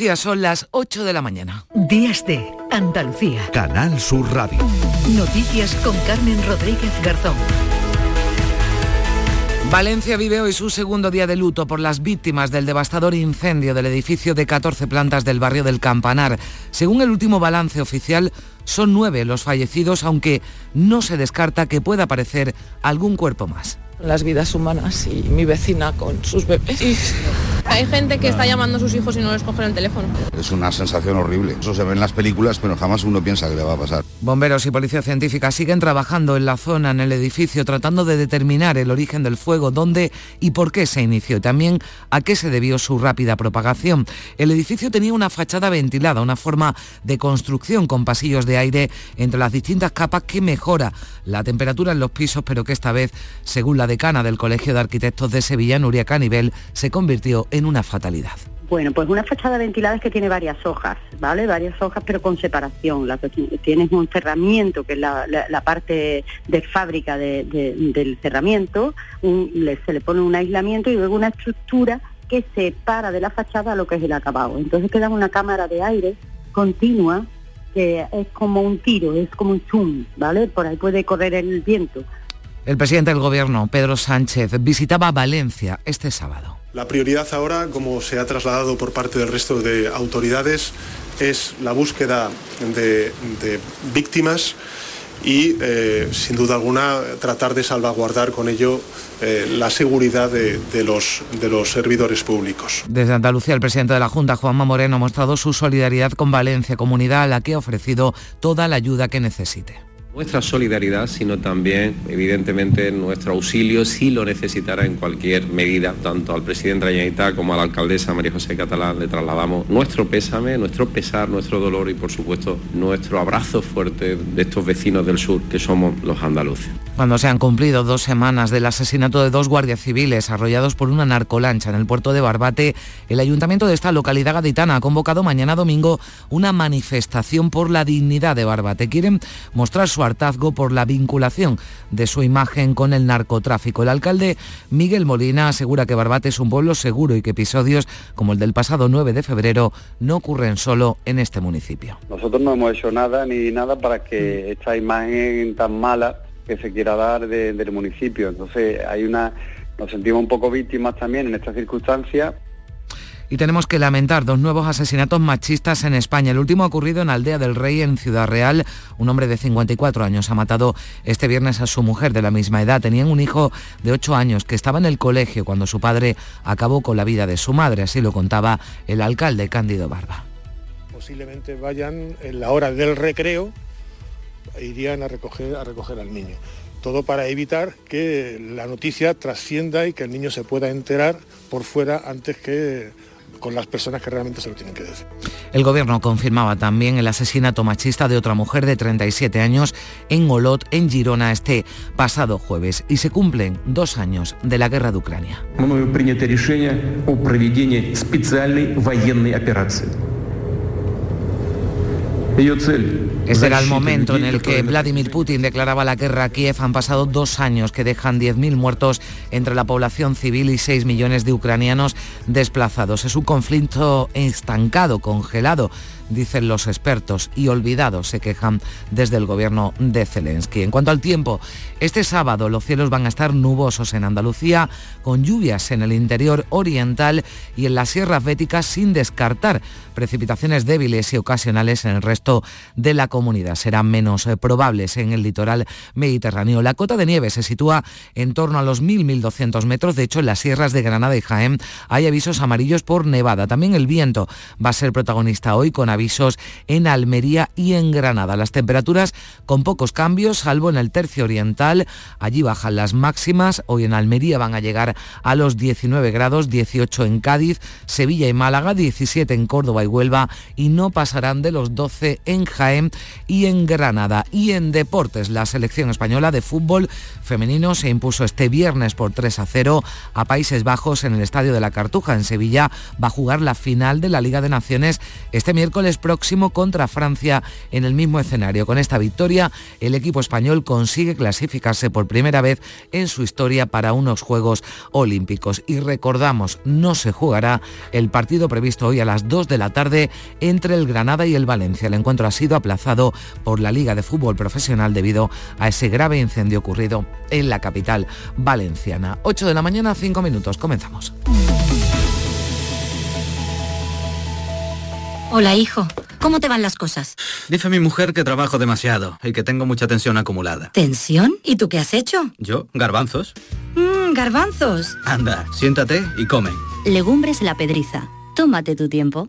Ya son las 8 de la mañana. Días de Andalucía. Canal Sur Radio. Noticias con Carmen Rodríguez Garzón. Valencia vive hoy su segundo día de luto por las víctimas del devastador incendio del edificio de 14 plantas del barrio del Campanar. Según el último balance oficial, son nueve los fallecidos, aunque no se descarta que pueda aparecer algún cuerpo más las vidas humanas y mi vecina con sus bebés. Hay gente que está llamando a sus hijos y no les cogen el teléfono. Es una sensación horrible. Eso se ve en las películas, pero jamás uno piensa que le va a pasar. Bomberos y policía científica siguen trabajando en la zona, en el edificio, tratando de determinar el origen del fuego, dónde y por qué se inició y también a qué se debió su rápida propagación. El edificio tenía una fachada ventilada, una forma de construcción con pasillos de aire entre las distintas capas que mejora la temperatura en los pisos, pero que esta vez, según la decana del Colegio de Arquitectos de Sevilla, Nuria Canivel, se convirtió en una fatalidad. Bueno, pues una fachada ventilada es que tiene varias hojas, ¿vale? Varias hojas, pero con separación. La tienes un cerramiento, que es la, parte de fábrica del cerramiento, se le pone un aislamiento y luego una estructura que separa de la fachada lo que es el acabado. Entonces queda una cámara de aire continua que es como un tiro, es como un zoom, ¿vale? Por ahí puede correr el viento. El presidente del gobierno, Pedro Sánchez, visitaba Valencia este sábado. La prioridad ahora, como se ha trasladado por parte del resto de autoridades, es la búsqueda de, víctimas y, eh, sin duda alguna, tratar de salvaguardar con ello eh, la seguridad de, los, de los servidores públicos. Desde Andalucía, el presidente de la Junta, Juanma Moreno, ha mostrado su solidaridad con Valencia, comunidad a la que ha ofrecido toda la ayuda que necesite. Nuestra solidaridad, sino también, evidentemente, nuestro auxilio si lo necesitara en cualquier medida, tanto al presidente de como a la alcaldesa María José Catalán le trasladamos nuestro pésame, nuestro pesar, nuestro dolor y, por supuesto, nuestro abrazo fuerte de estos vecinos del sur que somos los andaluces. Cuando se han cumplido dos semanas del asesinato de dos guardias civiles arrollados por una narcolancha en el puerto de Barbate, el ayuntamiento de esta localidad gaditana ha convocado mañana domingo una manifestación por la dignidad de Barbate. Quieren mostrar su hartazgo por la vinculación de su imagen con el narcotráfico. El alcalde Miguel Molina asegura que Barbate es un pueblo seguro y que episodios como el del pasado 9 de febrero no ocurren solo en este municipio. Nosotros no hemos hecho nada ni nada para que esta imagen tan mala que se quiera dar del municipio. Entonces hay una, nos sentimos un poco víctimas también en estas circunstancias y tenemos que lamentar dos nuevos asesinatos machistas en España. El último ha ocurrido en Aldea del Rey, en Ciudad Real. Un hombre de 54 años ha matado este viernes a su mujer de la misma edad. Tenían un hijo de 8 años que estaba en el colegio cuando su padre acabó con la vida de su madre. Así lo contaba el alcalde Cándido Barba. Posiblemente vayan en la hora del recreo, irían a recoger, a recoger al niño todo para evitar que la noticia trascienda y que el niño se pueda enterar por fuera antes que con las personas que realmente se lo tienen que decir. El gobierno confirmaba también el asesinato machista de otra mujer de 37 años en Olot, en Girona, este pasado jueves. Y se cumplen dos años de la guerra de Ucrania. Este era el momento en el que Vladimir Putin declaraba la guerra a Kiev. Han pasado dos años que dejan 10.000 muertos entre la población civil y 6 millones de ucranianos desplazados. Es un conflicto estancado, congelado dicen los expertos, y olvidados se quejan desde el gobierno de Zelensky. En cuanto al tiempo, este sábado los cielos van a estar nubosos en Andalucía, con lluvias en el interior oriental y en las sierras béticas sin descartar precipitaciones débiles y ocasionales en el resto de la comunidad. Serán menos eh, probables en el litoral mediterráneo. La cota de nieve se sitúa en torno a los 1.000-1.200 metros. De hecho, en las sierras de Granada y Jaén hay avisos amarillos por nevada. También el viento va a ser protagonista hoy con avisos en Almería y en Granada. Las temperaturas con pocos cambios, salvo en el tercio oriental. Allí bajan las máximas. Hoy en Almería van a llegar a los 19 grados, 18 en Cádiz, Sevilla y Málaga, 17 en Córdoba y Huelva y no pasarán de los 12 12 en Jaén y en Granada. Y en deportes, la selección española de fútbol femenino se impuso este viernes por 3 a 0 a Países Bajos en el Estadio de la Cartuja. En Sevilla va a jugar la final de la Liga de Naciones este miércoles próximo contra Francia en el mismo escenario. Con esta victoria, el equipo español consigue clasificarse por primera vez en su historia para unos Juegos Olímpicos. Y recordamos, no se jugará el partido previsto hoy a las 2 de la tarde entre el Granada y el Valencia. Encuentro ha sido aplazado por la Liga de Fútbol Profesional debido a ese grave incendio ocurrido en la capital valenciana. 8 de la mañana, 5 minutos. Comenzamos. Hola, hijo. ¿Cómo te van las cosas? Dice mi mujer que trabajo demasiado y que tengo mucha tensión acumulada. ¿Tensión? ¿Y tú qué has hecho? ¿Yo? Garbanzos. Mmm, garbanzos. Anda, siéntate y come. Legumbres la pedriza. Tómate tu tiempo.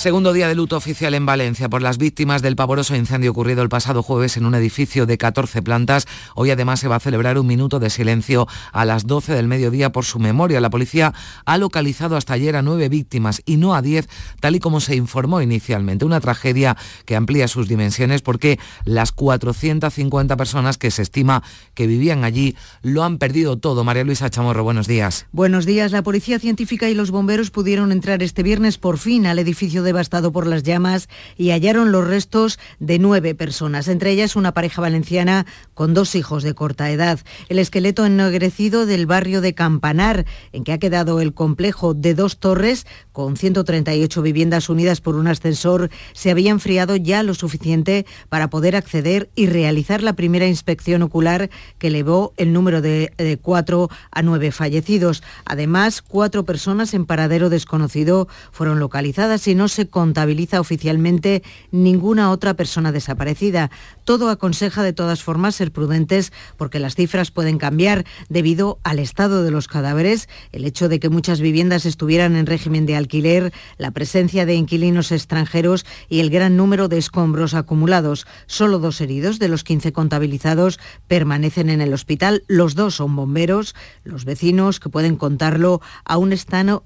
Segundo día de luto oficial en Valencia por las víctimas del pavoroso incendio ocurrido el pasado jueves en un edificio de 14 plantas. Hoy además se va a celebrar un minuto de silencio a las 12 del mediodía por su memoria. La policía ha localizado hasta ayer a nueve víctimas y no a diez, tal y como se informó inicialmente. Una tragedia que amplía sus dimensiones porque las 450 personas que se estima que vivían allí lo han perdido todo. María Luisa Chamorro, buenos días. Buenos días. La Policía Científica y los bomberos pudieron entrar este viernes por fin al edificio de devastado por las llamas y hallaron los restos de nueve personas, entre ellas una pareja valenciana con dos hijos de corta edad. El esqueleto ennegrecido del barrio de Campanar, en que ha quedado el complejo de dos torres con 138 viviendas unidas por un ascensor, se había enfriado ya lo suficiente para poder acceder y realizar la primera inspección ocular que elevó el número de, de cuatro a nueve fallecidos. Además, cuatro personas en paradero desconocido fueron localizadas y no se contabiliza oficialmente ninguna otra persona desaparecida. Todo aconseja de todas formas ser prudentes porque las cifras pueden cambiar debido al estado de los cadáveres, el hecho de que muchas viviendas estuvieran en régimen de alquiler, la presencia de inquilinos extranjeros y el gran número de escombros acumulados. Solo dos heridos de los 15 contabilizados permanecen en el hospital. Los dos son bomberos. Los vecinos que pueden contarlo aún están,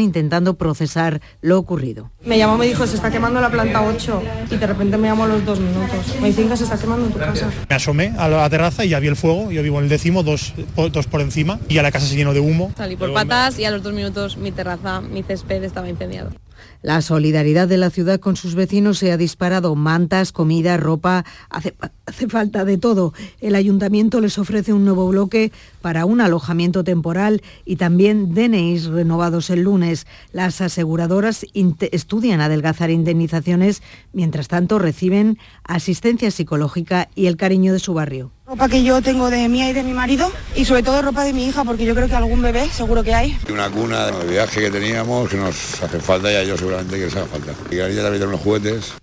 intentando procesar lo ocurrido. Me llamó, me dijo, se está quemando la planta 8 y de repente me llamó a los dos minutos. Me dicen que se está quemando en tu casa. Me asomé a la terraza y ya vi el fuego. Yo vivo en el décimo, dos, dos por encima y a la casa se llenó de humo. Salí por patas y a los dos minutos mi terraza, mi césped estaba incendiado. La solidaridad de la ciudad con sus vecinos se ha disparado. Mantas, comida, ropa, hace, falta de todo. El ayuntamiento les ofrece un nuevo bloque para un alojamiento temporal y también DNIs renovados el lunes. Las aseguradoras estudian adelgazar indemnizaciones, mientras tanto reciben asistencia psicológica y el cariño de su barrio. Ropa que yo tengo de mía y de mi marido y sobre todo ropa de mi hija porque yo creo que algún bebé seguro que hay. Una cuna de viaje que teníamos que nos hace falta y a ellos seguramente que les haga falta. Y a ella también unos juguetes.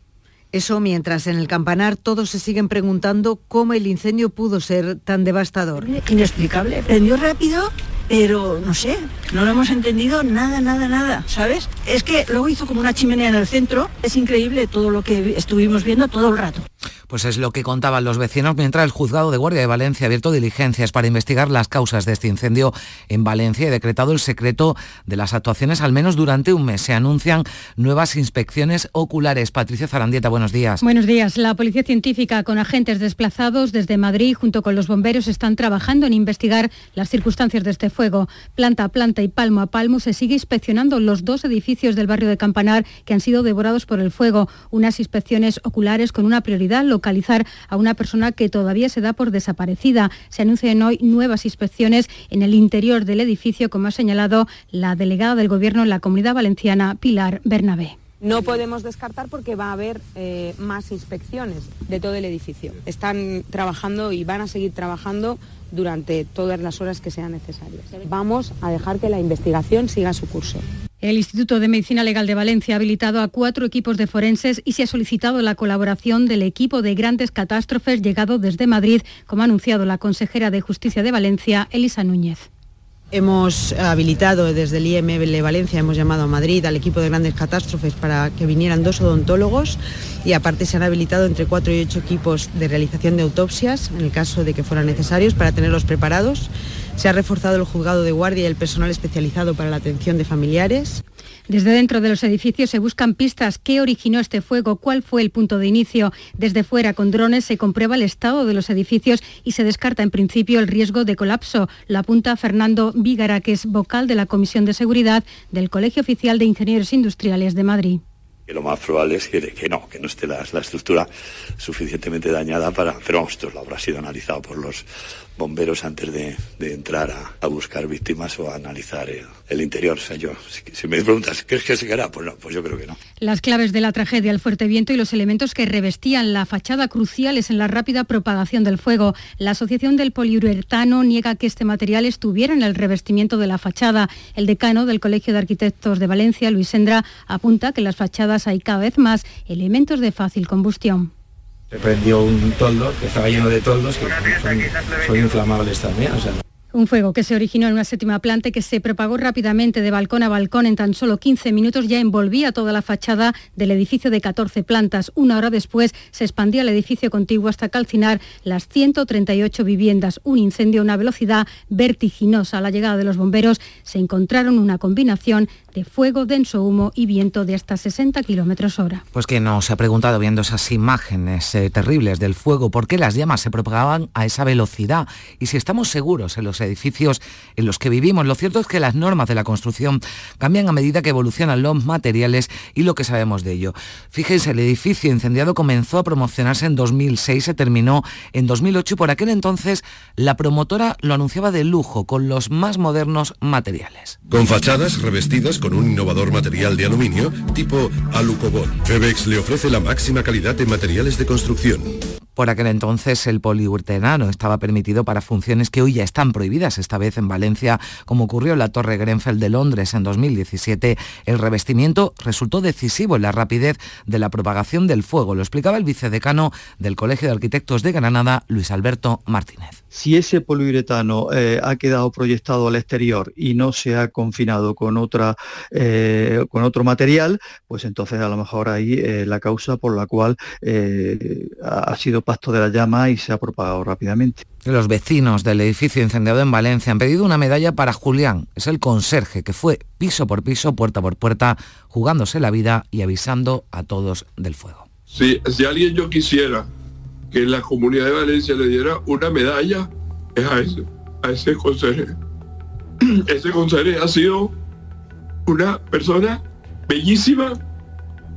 Eso mientras en el campanar todos se siguen preguntando cómo el incendio pudo ser tan devastador. Inexplicable. Prendió rápido, pero no sé, no lo hemos entendido nada, nada, nada, ¿sabes? Es que luego hizo como una chimenea en el centro. Es increíble todo lo que estuvimos viendo todo el rato. Pues es lo que contaban los vecinos mientras el juzgado de Guardia de Valencia ha abierto diligencias para investigar las causas de este incendio en Valencia y decretado el secreto de las actuaciones al menos durante un mes. Se anuncian nuevas inspecciones oculares. Patricia Zarandieta, buenos días. Buenos días. La Policía Científica con agentes desplazados desde Madrid junto con los bomberos están trabajando en investigar las circunstancias de este fuego. Planta a planta y palmo a palmo se sigue inspeccionando los dos edificios del barrio de Campanar que han sido devorados por el fuego. Unas inspecciones oculares con una prioridad localizar a una persona que todavía se da por desaparecida. Se anuncian hoy nuevas inspecciones en el interior del edificio, como ha señalado la delegada del Gobierno en la Comunidad Valenciana, Pilar Bernabé. No podemos descartar porque va a haber eh, más inspecciones de todo el edificio. Están trabajando y van a seguir trabajando durante todas las horas que sean necesarias. Vamos a dejar que la investigación siga su curso. El Instituto de Medicina Legal de Valencia ha habilitado a cuatro equipos de forenses y se ha solicitado la colaboración del equipo de grandes catástrofes llegado desde Madrid, como ha anunciado la consejera de Justicia de Valencia, Elisa Núñez. Hemos habilitado desde el IML Valencia, hemos llamado a Madrid al equipo de grandes catástrofes para que vinieran dos odontólogos y aparte se han habilitado entre cuatro y ocho equipos de realización de autopsias en el caso de que fueran necesarios para tenerlos preparados Se ha reforzado el juzgado de guardia y el personal especializado para la atención de familiares. Desde dentro de los edificios se buscan pistas. ¿Qué originó este fuego? ¿Cuál fue el punto de inicio? Desde fuera, con drones, se comprueba el estado de los edificios y se descarta en principio el riesgo de colapso. Lo apunta Fernando Vígara, que es vocal de la Comisión de Seguridad del Colegio Oficial de Ingenieros Industriales de Madrid que lo más probable es que, que no, que no esté la, la, estructura suficientemente dañada para... Pero vamos, esto lo habrá sido analizado por los bomberos antes de, entrar a, buscar víctimas o a analizar el, interior. O sea, yo, si, me preguntas, ¿crees que se quedará? Pues no, pues yo creo que no. Las claves de la tragedia, el fuerte viento y los elementos que revestían la fachada cruciales en la rápida propagación del fuego. La Asociación del Poliuretano niega que este material estuviera en el revestimiento de la fachada. El decano del Colegio de Arquitectos de Valencia, Luis Sendra, apunta que en las fachadas hay cada vez más elementos de fácil combustión se prendió un toldo que estaba lleno de toldos que son, son inflamables también. Un fuego que se originó en una séptima planta y que se propagó rápidamente de balcón a balcón en tan solo 15 minutos ya envolvía toda la fachada del edificio de 14 plantas. Una hora después se expandía el edificio contiguo hasta calcinar las 138 viviendas. Un incendio a una velocidad vertiginosa. A la llegada de los bomberos se encontraron una combinación de fuego, denso humo y viento de hasta 60 kilómetros hora. Pues que no se ha preguntado viendo esas imágenes eh, terribles del fuego, ¿por qué las llamas se propagaban a esa velocidad? Y si estamos seguros en los edificios en los que vivimos, lo cierto es que las normas de la construcción cambian a medida que evolucionan los materiales y lo que sabemos de ello. Fíjense, el edificio incendiado comenzó a promocionarse en 2006, se terminó en 2008 y por aquel entonces la promotora lo anunciaba de lujo, con los más modernos materiales. Con fachadas revestidas con un innovador material de aluminio tipo Alucobond. Febex le ofrece la máxima calidad en materiales de construcción. Por aquel entonces el poliuretano estaba permitido para funciones que hoy ya están prohibidas, esta vez en Valencia, como ocurrió en la Torre Grenfell de Londres en 2017. El revestimiento resultó decisivo en la rapidez de la propagación del fuego, lo explicaba el vicedecano del Colegio de Arquitectos de Granada, Luis Alberto Martínez. Si ese poliuretano eh, ha quedado proyectado al exterior y no se ha confinado con, otra, eh, con otro material, pues entonces a lo mejor ahí eh, la causa por la cual ha sido pasto de la llama y se ha propagado rápidamente. Los vecinos del edificio incendiado en Valencia han pedido una medalla para Julián. Es el conserje que fue piso por piso, puerta por puerta, jugándose la vida y avisando a todos del fuego. Si, si alguien yo quisiera que la comunidad de Valencia le diera una medalla, es a ese, a ese conserje. Ese conserje ha sido una persona bellísima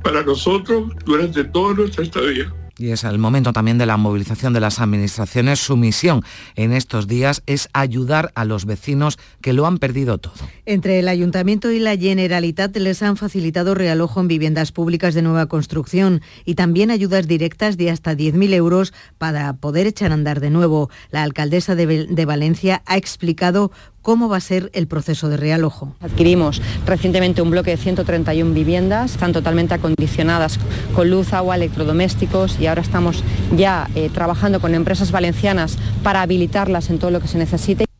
para nosotros durante toda nuestra estadía. Y es el momento también de la movilización de las administraciones. Su misión en estos días es ayudar a los vecinos que lo han perdido todo. Entre el Ayuntamiento y la Generalitat les han facilitado realojo en viviendas públicas de nueva construcción y también ayudas directas de hasta 10.000 euros para poder echar a andar de nuevo. La alcaldesa de, de Valencia ha explicado cómo va a ser el proceso de realojo. Adquirimos recientemente un bloque de 131 viviendas, están totalmente acondicionadas con luz, agua, electrodomésticos y ahora estamos ya eh, trabajando con empresas valencianas para habilitarlas en todo lo que se necesite.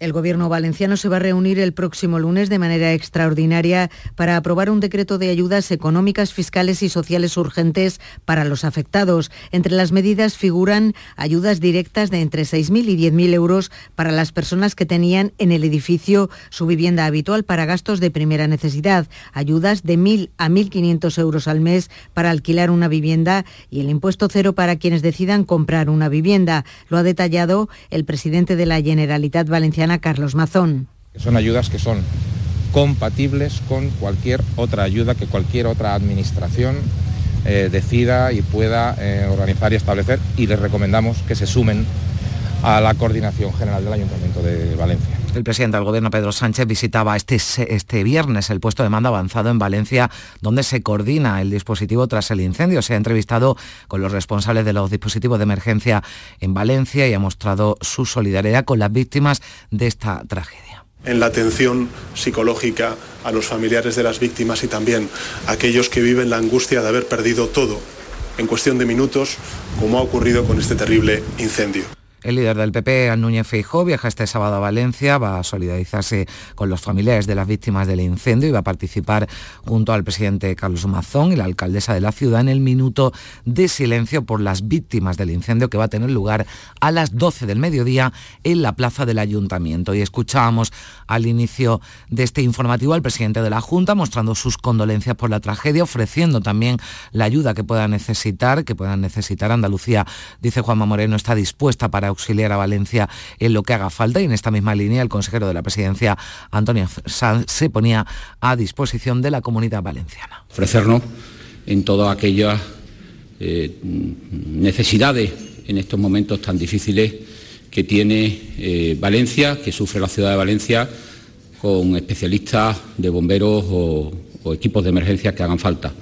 El Gobierno valenciano se va a reunir el próximo lunes de manera extraordinaria para aprobar un decreto de ayudas económicas, fiscales y sociales urgentes para los afectados. Entre las medidas figuran ayudas directas de entre 6.000 y 10.000 euros para las personas que tenían en el edificio su vivienda habitual para gastos de primera necesidad, ayudas de 1.000 a 1.500 euros al mes para alquilar una vivienda y el impuesto cero para quienes decidan comprar una vivienda. Lo ha detallado el presidente de la Generalitat Valenciana Carlos Mazón. Son ayudas que son compatibles con cualquier otra ayuda que cualquier otra administración eh, decida y pueda eh, organizar y establecer y les recomendamos que se sumen a la coordinación general del Ayuntamiento de Valencia. El presidente del Gobierno, Pedro Sánchez, visitaba este, este viernes el puesto de mando avanzado en Valencia, donde se coordina el dispositivo tras el incendio. Se ha entrevistado con los responsables de los dispositivos de emergencia en Valencia y ha mostrado su solidaridad con las víctimas de esta tragedia en la atención psicológica a los familiares de las víctimas y también a aquellos que viven la angustia de haber perdido todo en cuestión de minutos, como ha ocurrido con este terrible incendio. El líder del PP, Núñez Feijó, viaja este sábado a Valencia, va a solidarizarse con los familiares de las víctimas del incendio y va a participar junto al presidente Carlos Mazón y la alcaldesa de la ciudad en el minuto de silencio por las víctimas del incendio que va a tener lugar a las 12 del mediodía en la plaza del ayuntamiento. Y escuchábamos al inicio de este informativo al presidente de la Junta mostrando sus condolencias por la tragedia, ofreciendo también la ayuda que pueda necesitar, que puedan necesitar Andalucía, dice Juanma Moreno, está dispuesta para auxiliar a Valencia en lo que haga falta y en esta misma línea el consejero de la presidencia, Antonio Sanz, se ponía a disposición de la comunidad valenciana. Ofrecernos en todas aquellas eh, necesidades en estos momentos tan difíciles que tiene eh, Valencia, que sufre la ciudad de Valencia, con especialistas de bomberos o, o equipos de emergencia que hagan falta.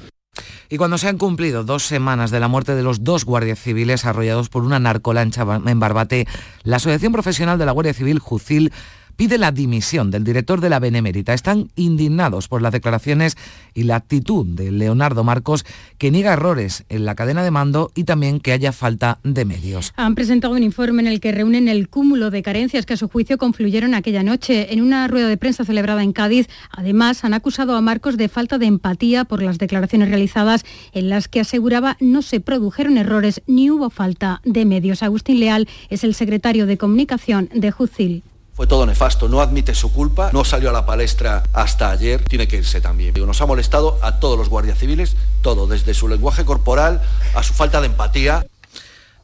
Y cuando se han cumplido dos semanas de la muerte de los dos guardias civiles arrollados por una narcolancha en Barbate, la Asociación Profesional de la Guardia Civil, JUCIL, pide la dimisión del director de la Benemérita. Están indignados por las declaraciones y la actitud de Leonardo Marcos, que niega errores en la cadena de mando y también que haya falta de medios. Han presentado un informe en el que reúnen el cúmulo de carencias que a su juicio confluyeron aquella noche en una rueda de prensa celebrada en Cádiz. Además, han acusado a Marcos de falta de empatía por las declaraciones realizadas en las que aseguraba no se produjeron errores ni hubo falta de medios. Agustín Leal es el secretario de comunicación de Jucil. Fue todo nefasto, no admite su culpa, no salió a la palestra hasta ayer, tiene que irse también. Nos ha molestado a todos los guardias civiles, todo, desde su lenguaje corporal a su falta de empatía.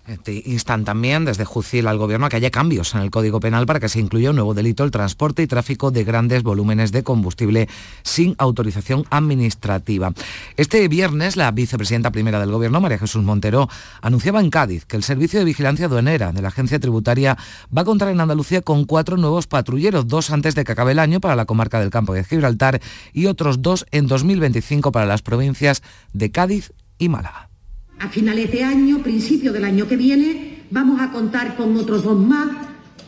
Este, instan también desde Jucil al Gobierno a que haya cambios en el Código Penal para que se incluya un nuevo delito, el transporte y tráfico de grandes volúmenes de combustible sin autorización administrativa. Este viernes, la vicepresidenta primera del Gobierno, María Jesús Montero, anunciaba en Cádiz que el Servicio de Vigilancia Aduanera de la Agencia Tributaria va a contar en Andalucía con cuatro nuevos patrulleros, dos antes de que acabe el año para la comarca del Campo de Gibraltar y otros dos en 2025 para las provincias de Cádiz y Málaga. A finales de año, principio del año que viene, vamos a contar con otros dos más,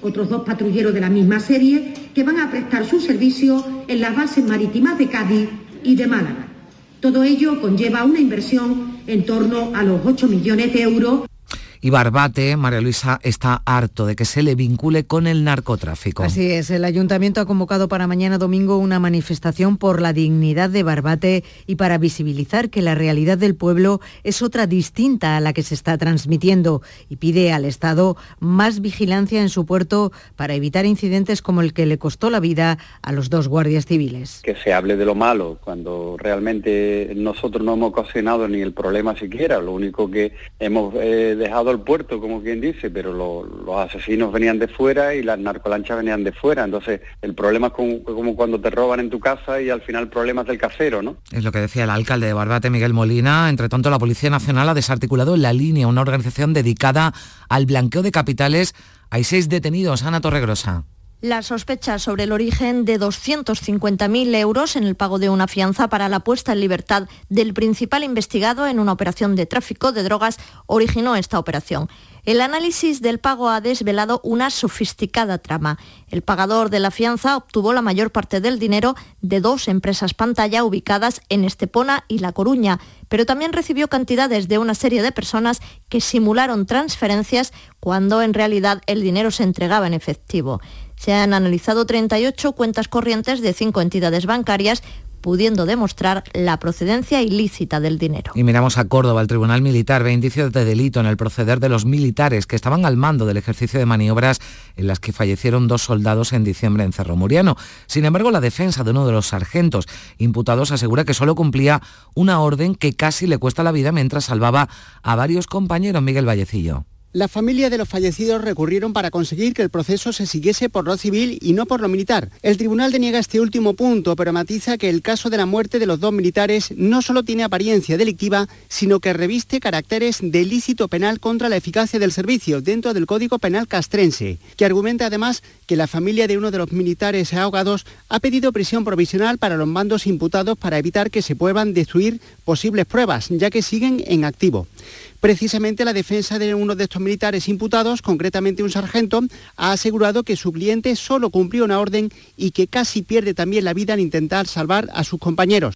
otros dos patrulleros de la misma serie, que van a prestar su servicio en las bases marítimas de Cádiz y de Málaga. Todo ello conlleva una inversión en torno a los 8 millones de euros y Barbate, María Luisa, está harto de que se le vincule con el narcotráfico. Así es, el ayuntamiento ha convocado para mañana domingo una manifestación por la dignidad de Barbate y para visibilizar que la realidad del pueblo es otra distinta a la que se está transmitiendo y pide al Estado más vigilancia en su puerto para evitar incidentes como el que le costó la vida a los dos guardias civiles. Que se hable de lo malo cuando realmente nosotros no hemos ocasionado ni el problema siquiera, lo único que hemos eh, dejado puerto, como quien dice, pero los asesinos venían de fuera y las narcolanchas venían de fuera. Entonces, el problema es como, cuando te roban en tu casa y al final el problema es del casero, ¿no? Es lo que decía el alcalde de Barbate, Miguel Molina. Entre tanto, la Policía Nacional ha desarticulado en la línea una organización dedicada al blanqueo de capitales. Hay seis detenidos. Ana Torregrosa. Las sospechas sobre el origen de 250.000 euros en el pago de una fianza para la puesta en libertad del principal investigado en una operación de tráfico de drogas originó esta operación. El análisis del pago ha desvelado una sofisticada trama. El pagador de la fianza obtuvo la mayor parte del dinero de dos empresas pantalla ubicadas en Estepona y La Coruña, pero también recibió cantidades de una serie de personas que simularon transferencias cuando en realidad el dinero se entregaba en efectivo. Se han analizado 38 cuentas corrientes de cinco entidades bancarias pudiendo demostrar la procedencia ilícita del dinero. Y miramos a Córdoba, el Tribunal Militar ve indicios de delito en el proceder de los militares que estaban al mando del ejercicio de maniobras en las que fallecieron dos soldados en diciembre en Cerro Muriano. Sin embargo, la defensa de uno de los sargentos imputados asegura que solo cumplía una orden que casi le cuesta la vida mientras salvaba a varios compañeros. Miguel Vallecillo. La familia de los fallecidos recurrieron para conseguir que el proceso se siguiese por lo civil y no por lo militar. El tribunal deniega este último punto, pero matiza que el caso de la muerte de los dos militares no solo tiene apariencia delictiva, sino que reviste caracteres de ilícito penal contra la eficacia del servicio dentro del Código Penal castrense, que argumenta además que la familia de uno de los militares ahogados ha pedido prisión provisional para los mandos imputados para evitar que se puedan destruir posibles pruebas, ya que siguen en activo. Precisamente la defensa de uno de estos militares imputados, concretamente un sargento, ha asegurado que su cliente solo cumplió una orden y que casi pierde también la vida en intentar salvar a sus compañeros.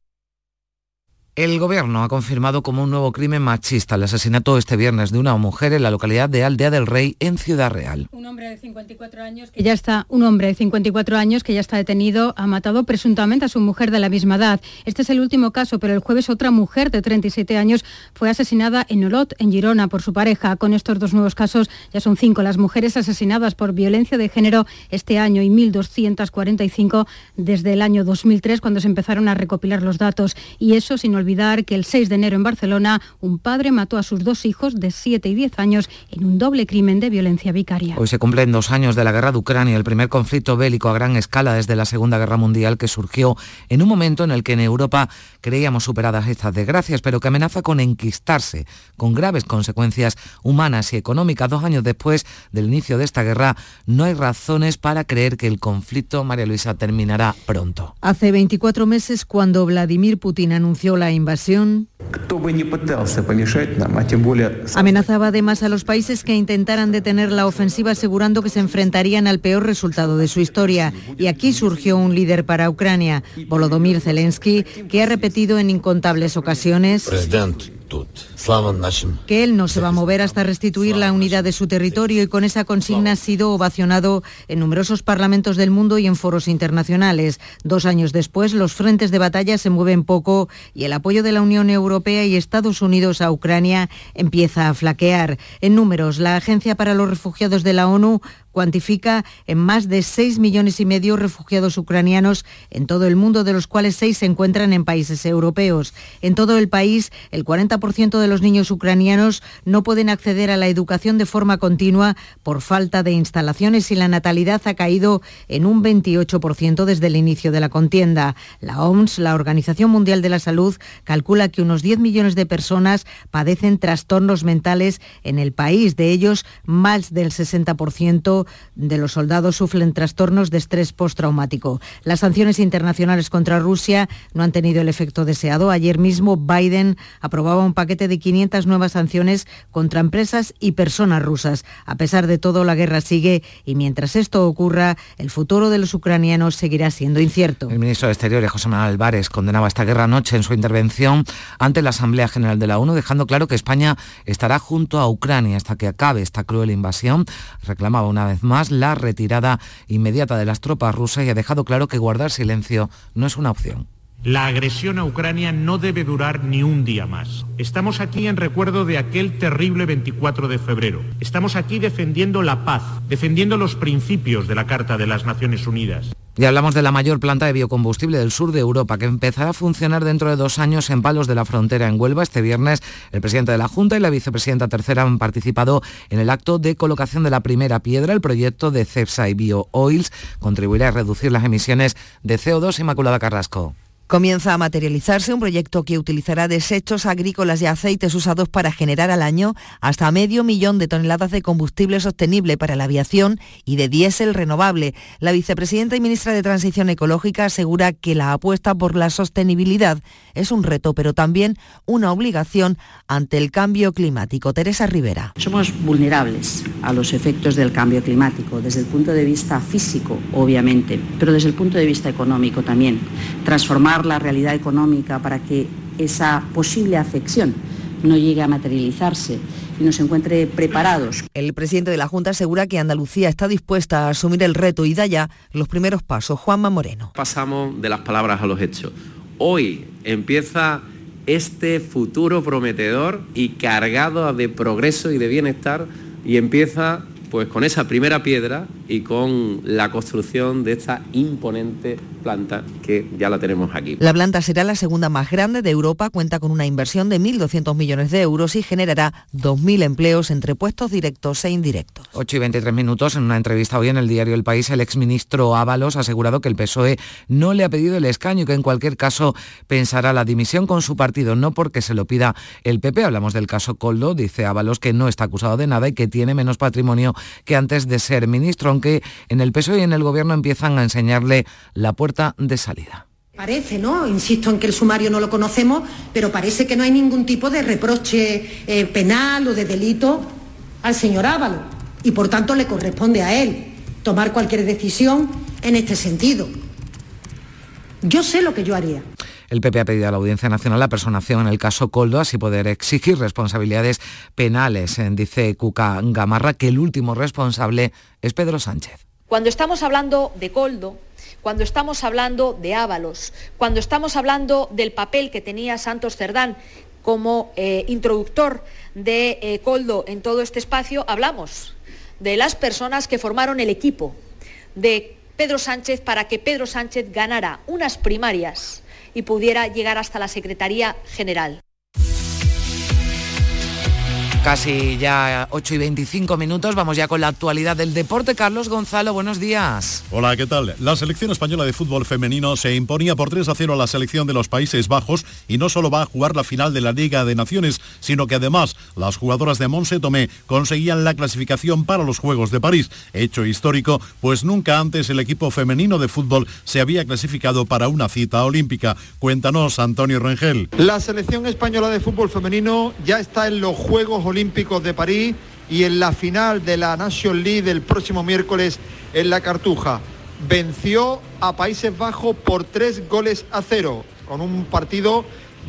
El gobierno ha confirmado como un nuevo crimen machista el asesinato este viernes de una mujer en la localidad de Aldea del Rey, en Ciudad Real. Un hombre de 54 años que ya está, un hombre de 54 años que ya está detenido ha matado presuntamente a su mujer de la misma edad. Este es el último caso, pero el jueves otra mujer de 37 años fue asesinada en Olot, en Girona, por su pareja. Con estos dos nuevos casos ya son cinco las mujeres asesinadas por violencia de género este año y 1.245 desde el año 2003, cuando se empezaron a recopilar los datos. Y eso olvidar que el 6 de enero en Barcelona un padre mató a sus dos hijos de 7 y 10 años en un doble crimen de violencia vicaria. Hoy se cumplen dos años de la guerra de Ucrania, el primer conflicto bélico a gran escala desde la Segunda Guerra Mundial que surgió en un momento en el que en Europa creíamos superadas estas desgracias, pero que amenaza con enquistarse, con graves consecuencias humanas y económicas. Dos años después del inicio de esta guerra, no hay razones para creer que el conflicto, María Luisa, terminará pronto. Hace 24 meses, cuando Vladimir Putin anunció la invasión, amenazaba además a los países que intentaran detener la ofensiva asegurando que se enfrentarían al peor resultado de su historia. Y aquí surgió un líder para Ucrania, Volodymyr Zelensky, que ha repetido en incontables ocasiones que él no se va a mover hasta restituir la unidad de su territorio y con esa consigna ha sido ovacionado en numerosos parlamentos del mundo y en foros internacionales. Dos años después, los frentes de batalla se mueven poco y el apoyo de la Unión Europea y Estados Unidos a Ucrania empieza a flaquear. En números, la Agencia para los Refugiados de la ONU cuantifica en más de 6 millones y medio refugiados ucranianos en todo el mundo, de los cuales 6 se encuentran en países europeos. En todo el país, el 40% de los niños ucranianos no pueden acceder a la educación de forma continua por falta de instalaciones y la natalidad ha caído en un 28% desde el inicio de la contienda. La OMS, la Organización Mundial de la Salud, calcula que unos 10 millones de personas padecen trastornos mentales en el país. De ellos, más del 60% de los soldados sufren trastornos de estrés postraumático. Las sanciones internacionales contra Rusia no han tenido el efecto deseado. Ayer mismo Biden aprobaba un paquete de 500 nuevas sanciones contra empresas y personas rusas. A pesar de todo, la guerra sigue y mientras esto ocurra, el futuro de los ucranianos seguirá siendo incierto. El ministro de Exteriores, José Manuel Álvarez, condenaba esta guerra anoche en su intervención ante la Asamblea General de la ONU, dejando claro que España estará junto a Ucrania hasta que acabe esta cruel invasión. Reclamaba una vez más la retirada inmediata de las tropas rusas y ha dejado claro que guardar silencio no es una opción. La agresión a Ucrania no debe durar ni un día más. Estamos aquí en recuerdo de aquel terrible 24 de febrero. Estamos aquí defendiendo la paz, defendiendo los principios de la Carta de las Naciones Unidas. Y hablamos de la mayor planta de biocombustible del sur de Europa, que empezará a funcionar dentro de dos años en Palos de la Frontera, en Huelva. Este viernes, el presidente de la Junta y la vicepresidenta tercera han participado en el acto de colocación de la primera piedra. El proyecto de CEPSA y BioOils contribuirá a reducir las emisiones de CO2. Inmaculada Carrasco. Comienza a materializarse un proyecto que utilizará desechos agrícolas y aceites usados para generar al año hasta medio millón de toneladas de combustible sostenible para la aviación y de diésel renovable. La vicepresidenta y ministra de Transición Ecológica asegura que la apuesta por la sostenibilidad es un reto, pero también una obligación ante el cambio climático. Teresa Rivera. Somos vulnerables a los efectos del cambio climático desde el punto de vista físico, obviamente, pero desde el punto de vista económico también. Transformar la realidad económica para que esa posible afección no llegue a materializarse y nos encuentre preparados. El presidente de la Junta asegura que Andalucía está dispuesta a asumir el reto y da ya los primeros pasos. Juanma Moreno. Pasamos de las palabras a los hechos. Hoy empieza este futuro prometedor y cargado de progreso y de bienestar y empieza pues con esa primera piedra y con la construcción de esta imponente planta que ya la tenemos aquí. La planta será la segunda más grande de Europa, cuenta con una inversión de 1.200 millones de euros y generará 2.000 empleos entre puestos directos e indirectos. 8 y 23 minutos, en una entrevista hoy en el diario El País, el exministro Ábalos ha asegurado que el PSOE no le ha pedido el escaño y que en cualquier caso pensará la dimisión con su partido, no porque se lo pida el PP. Hablamos del caso Coldo, dice Ábalos que no está acusado de nada y que tiene menos patrimonio que antes de ser ministro, aunque en el PSOE y en el gobierno empiezan a enseñarle la puerta de salida. Parece, ¿no? Insisto en que el sumario no lo conocemos, pero parece que no hay ningún tipo de reproche eh, penal o de delito al señor Ávalo. Y por tanto le corresponde a él tomar cualquier decisión en este sentido. Yo sé lo que yo haría. El PP ha pedido a la Audiencia Nacional la personación en el caso Coldo, así poder exigir responsabilidades penales. Dice Cuca Gamarra que el último responsable es Pedro Sánchez. Cuando estamos hablando de Coldo, cuando estamos hablando de Ábalos, cuando estamos hablando del papel que tenía Santos Cerdán como eh, introductor de eh, Coldo en todo este espacio, hablamos de las personas que formaron el equipo de Pedro Sánchez para que Pedro Sánchez ganara unas primarias y pudiera llegar hasta la Secretaría General. Casi ya 8 y 25 minutos, vamos ya con la actualidad del deporte. Carlos Gonzalo, buenos días. Hola, ¿qué tal? La selección española de fútbol femenino se imponía por 3 a 0 a la selección de los Países Bajos y no solo va a jugar la final de la Liga de Naciones, sino que además las jugadoras de Monse Tomé conseguían la clasificación para los Juegos de París. Hecho histórico, pues nunca antes el equipo femenino de fútbol se había clasificado para una cita olímpica. Cuéntanos, Antonio Rengel. La selección española de fútbol femenino ya está en los Juegos Olímpicos de París y en la final de la Nation League del próximo miércoles en la Cartuja. Venció a Países Bajos por tres goles a cero, con un partido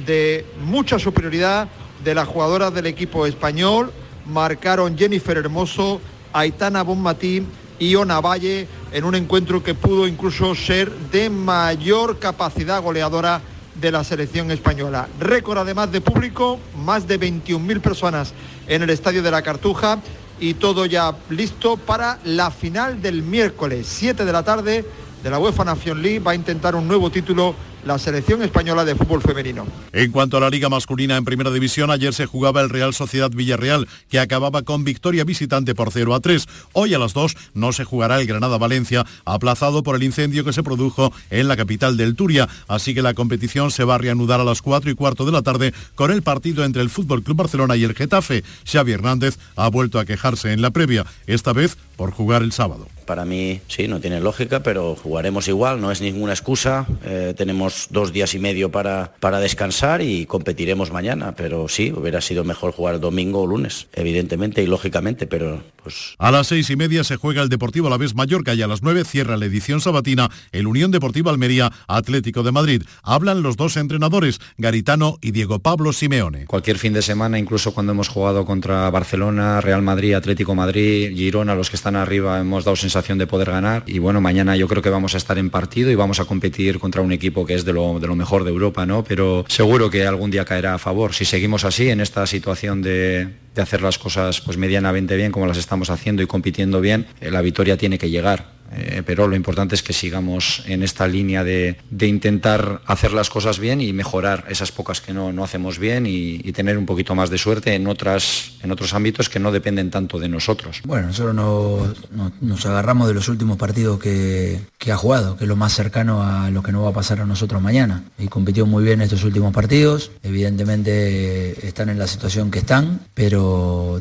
de mucha superioridad de las jugadoras del equipo español. Marcaron Jennifer Hermoso, Aitana Bonmatí y Ona Valle en un encuentro que pudo incluso ser de mayor capacidad goleadora de la selección española. Récord además de público, más de 21.000 personas en el Estadio de la Cartuja y todo ya listo para la final del miércoles, 7 de la tarde de la UEFA Nation League. Va a intentar un nuevo título la selección española de fútbol femenino. En cuanto a la liga masculina en primera división, ayer se jugaba el Real Sociedad Villarreal, que acababa con victoria visitante por 0 a 3. Hoy a las 2 no se jugará el Granada-Valencia, aplazado por el incendio que se produjo en la capital del Turia. Así que la competición se va a reanudar a las 4 y cuarto de la tarde con el partido entre el Fútbol Club Barcelona y el Getafe. Xavi Hernández ha vuelto a quejarse en la previa, esta vez por jugar el sábado. Para mí sí, no tiene lógica, pero jugaremos igual, no es ninguna excusa. Eh, tenemos dos días y medio para, para descansar y competiremos mañana, pero sí, hubiera sido mejor jugar domingo o lunes, evidentemente y lógicamente, pero pues... A las seis y media se juega el Deportivo a la vez Mallorca y a las nueve cierra la edición sabatina el Unión Deportiva Almería Atlético de Madrid. Hablan los dos entrenadores, Garitano y Diego Pablo Simeone. Cualquier fin de semana, incluso cuando hemos jugado contra Barcelona, Real Madrid, Atlético Madrid, Girona, los que están arriba, hemos dado sensación de poder ganar y bueno, mañana yo creo que vamos a estar en partido y vamos a competir contra un equipo que es de lo, de lo mejor de Europa, ¿no? Pero seguro que algún día caerá a favor. Si seguimos así en esta situación de, de hacer las cosas pues medianamente bien como las estamos haciendo y compitiendo bien, eh, la victoria tiene que llegar. Eh, pero lo importante es que sigamos en esta línea de, de, intentar hacer las cosas bien y mejorar esas pocas que no, no hacemos bien y, tener un poquito más de suerte en, otras, en otros ámbitos que no dependen tanto de nosotros. Bueno, nosotros no, no, nos agarramos de los últimos partidos que, que, ha jugado, que es lo más cercano a lo que no va a pasar a nosotros mañana. Y compitió muy bien estos últimos partidos, evidentemente están en la situación que están, pero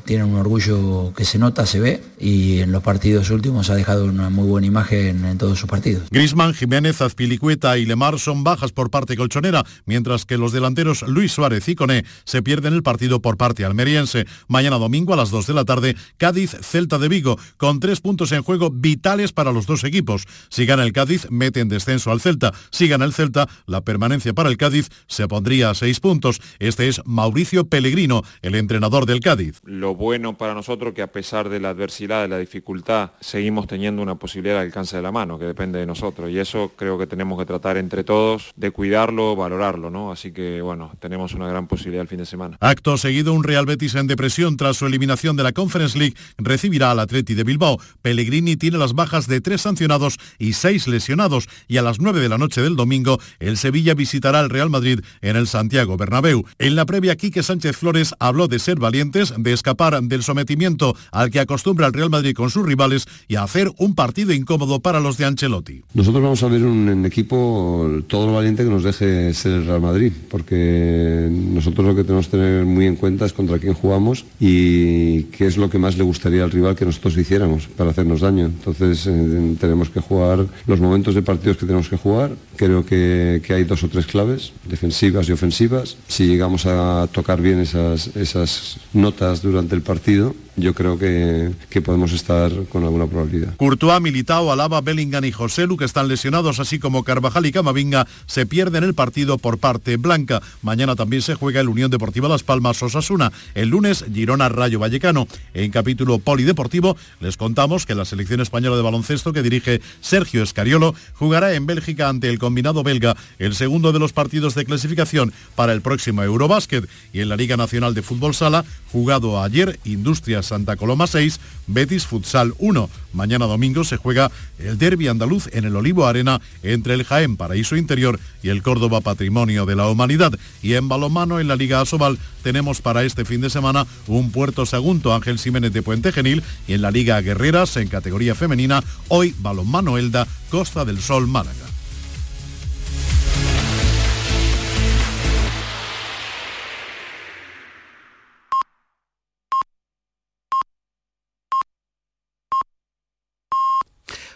tienen un orgullo que se nota, se ve, y en los partidos últimos ha dejado una muy buena imagen en todos sus partidos. Grisman, Jiménez, Azpilicueta y Lemar son bajas por parte colchonera, mientras que los delanteros Luis Suárez y Coné se pierden el partido por parte almeriense. Mañana domingo a las 2 de la tarde, Cádiz, Celta de Vigo, con tres puntos en juego vitales para los dos equipos. Si gana el Cádiz, mete en descenso al Celta. Si gana el Celta, la permanencia para el Cádiz se pondría a seis puntos. Este es Mauricio Pellegrino, el entrenador del Cádiz. Lo bueno para nosotros que a pesar de la adversidad, de la dificultad, seguimos teniendo una posibilidad al alcance de la mano, que depende de nosotros. Y eso creo que tenemos que tratar entre todos de cuidarlo, valorarlo, ¿no? Así que, bueno, tenemos una gran posibilidad el fin de semana. Acto seguido, un Real Betis en depresión tras su eliminación de la Conference League recibirá al Atleti de Bilbao. Pellegrini tiene las bajas de tres sancionados y seis lesionados. Y a las nueve de la noche del domingo, el Sevilla visitará al Real Madrid en el Santiago Bernabéu. En la previa, Quique Sánchez Flores habló de ser de escapar del sometimiento al que acostumbra el Real Madrid con sus rivales y a hacer un partido incómodo para los de Ancelotti. Nosotros vamos a un, un, equipo todo lo valiente que nos deje ser el Real Madrid, porque nosotros lo que tenemos que tener muy en cuenta es contra quién jugamos y qué es lo que más le gustaría al rival que nosotros hiciéramos para hacernos daño. Entonces eh, tenemos que jugar los momentos de partidos que tenemos que jugar. Creo que, que, hay dos o tres claves, defensivas y ofensivas. Si llegamos a tocar bien esas, esas durante el partido, yo creo que, que podemos estar con alguna probabilidad. Courtois, Militao, Alaba, Bellingham y José Lu, que están lesionados, así como Carvajal y Camavinga, se pierden el partido por parte blanca. Mañana también se juega el Unión Deportiva Las Palmas Osasuna. El lunes, Girona Rayo Vallecano. En capítulo polideportivo, les contamos que la selección española de baloncesto que dirige Sergio Escariolo jugará en Bélgica ante el combinado belga el segundo de los partidos de clasificación para el próximo Eurobásquet y en la Liga Nacional de Fútbol Sala, jugado ayer Industria Santa Coloma 6, Betis Futsal 1. Mañana domingo se juega el derby andaluz en el Olivo Arena entre el Jaén Paraíso Interior y el Córdoba Patrimonio de la Humanidad. Y en balomano en la Liga Asobal tenemos para este fin de semana un Puerto Sagunto Ángel Jiménez de Puente Genil y en la Liga Guerreras en categoría femenina hoy balonmano Elda Costa del Sol Málaga.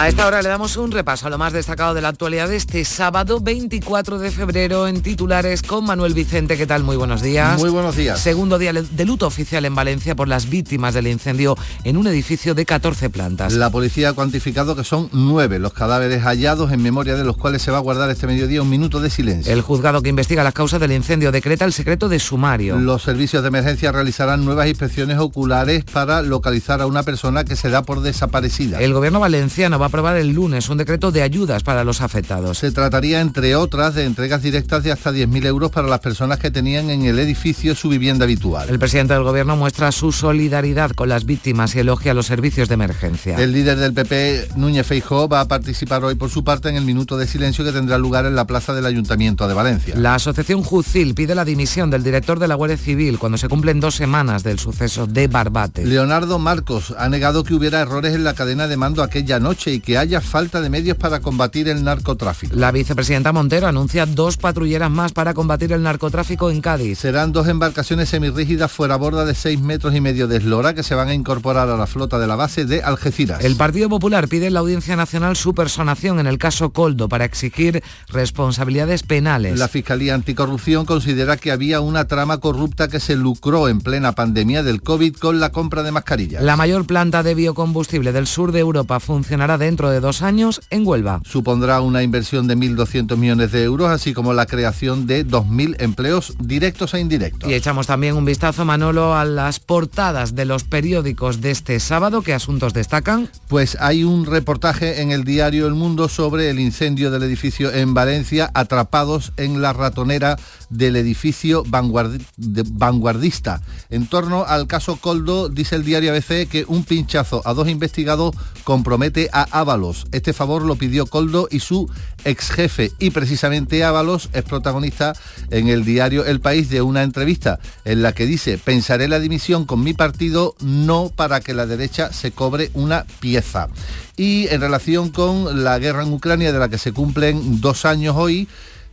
A esta hora le damos un repaso a lo más destacado de la actualidad de este sábado 24 de febrero en titulares con Manuel Vicente. ¿Qué tal? Muy buenos días. Muy buenos días. Segundo día de luto oficial en Valencia por las víctimas del incendio en un edificio de 14 plantas. La policía ha cuantificado que son nueve los cadáveres hallados en memoria de los cuales se va a guardar este mediodía un minuto de silencio. El juzgado que investiga las causas del incendio decreta el secreto de sumario. Los servicios de emergencia realizarán nuevas inspecciones oculares para localizar a una persona que se da por desaparecida. El gobierno valenciano va aprobar el lunes un decreto de ayudas para los afectados. Se trataría, entre otras, de entregas directas de hasta 10.000 euros para las personas que tenían en el edificio su vivienda habitual. El presidente del gobierno muestra su solidaridad con las víctimas y elogia los servicios de emergencia. El líder del PP, Núñez Feijóo, va a participar hoy por su parte en el minuto de silencio que tendrá lugar en la plaza del Ayuntamiento de Valencia. La asociación Jucil pide la dimisión del director de la Guardia Civil cuando se cumplen dos semanas del suceso de Barbate. Leonardo Marcos ha negado que hubiera errores en la cadena de mando aquella noche y que haya falta de medios para combatir el narcotráfico. La vicepresidenta Montero anuncia dos patrulleras más para combatir el narcotráfico en Cádiz. Serán dos embarcaciones semirrígidas fuera borda de 6 metros y medio de eslora que se van a incorporar a la flota de la base de Algeciras. El Partido Popular pide en la Audiencia Nacional su personación en el caso Coldo para exigir responsabilidades penales. La Fiscalía Anticorrupción considera que había una trama corrupta que se lucró en plena pandemia del COVID con la compra de mascarillas. La mayor planta de biocombustible del sur de Europa funcionará dentro de dos años en Huelva. Supondrá una inversión de 1.200 millones de euros, así como la creación de 2.000 empleos directos e indirectos. Y echamos también un vistazo, Manolo, a las portadas de los periódicos de este sábado. ¿Qué asuntos destacan? Pues hay un reportaje en el diario El Mundo sobre el incendio del edificio en Valencia, atrapados en la ratonera del edificio vanguardi de vanguardista. En torno al caso Coldo, dice el diario ABC que un pinchazo a dos investigados compromete a Ábalos. Este favor lo pidió Coldo y su ex jefe y precisamente Ábalos es protagonista en el diario El País de una entrevista en la que dice pensaré la dimisión con mi partido no para que la derecha se cobre una pieza. Y en relación con la guerra en Ucrania de la que se cumplen dos años hoy,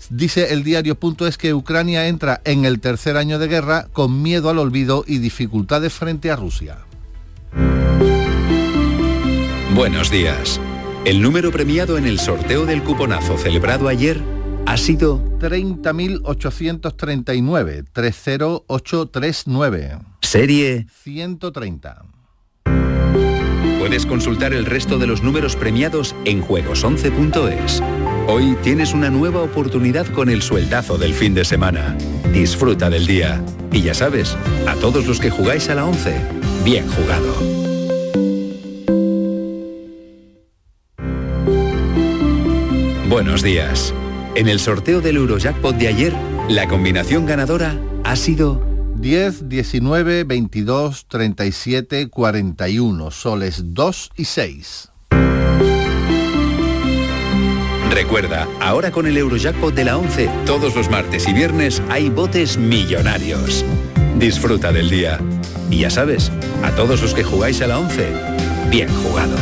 Dice el diario Punto es que Ucrania entra en el tercer año de guerra con miedo al olvido y dificultades frente a Rusia. Buenos días. El número premiado en el sorteo del cuponazo celebrado ayer ha sido 30.839, 30839. Serie 130. Puedes consultar el resto de los números premiados en juegos11.es. Hoy tienes una nueva oportunidad con el sueldazo del fin de semana. Disfruta del día. Y ya sabes, a todos los que jugáis a la 11, bien jugado. Buenos días. En el sorteo del Eurojackpot de ayer, la combinación ganadora ha sido 10, 19, 22, 37, 41, soles 2 y 6. Recuerda, ahora con el Eurojackpot de la 11, todos los martes y viernes hay botes millonarios. Disfruta del día. Y ya sabes, a todos los que jugáis a la 11, bien jugado.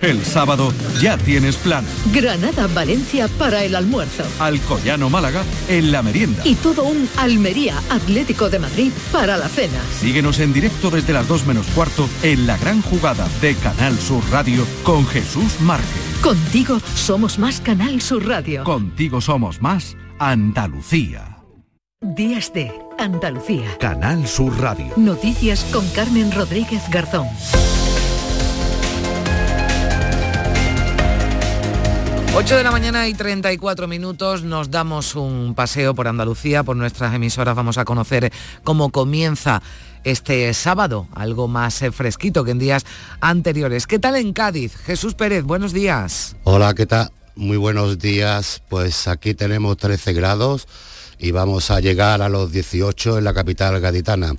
El sábado ya tienes plan. Granada-Valencia para el almuerzo. Alcoyano Málaga en la merienda. Y todo un Almería Atlético de Madrid para la cena. Síguenos en directo desde las 2 menos cuarto en la gran jugada de Canal Sur Radio con Jesús Márquez. Contigo somos más Canal Sur Radio. Contigo somos más Andalucía. Días de Andalucía. Canal Sur Radio. Noticias con Carmen Rodríguez Garzón. 8 de la mañana y 34 minutos nos damos un paseo por Andalucía, por nuestras emisoras vamos a conocer cómo comienza este sábado, algo más eh, fresquito que en días anteriores. ¿Qué tal en Cádiz? Jesús Pérez, buenos días. Hola, ¿qué tal? Muy buenos días. Pues aquí tenemos 13 grados y vamos a llegar a los 18 en la capital gaditana.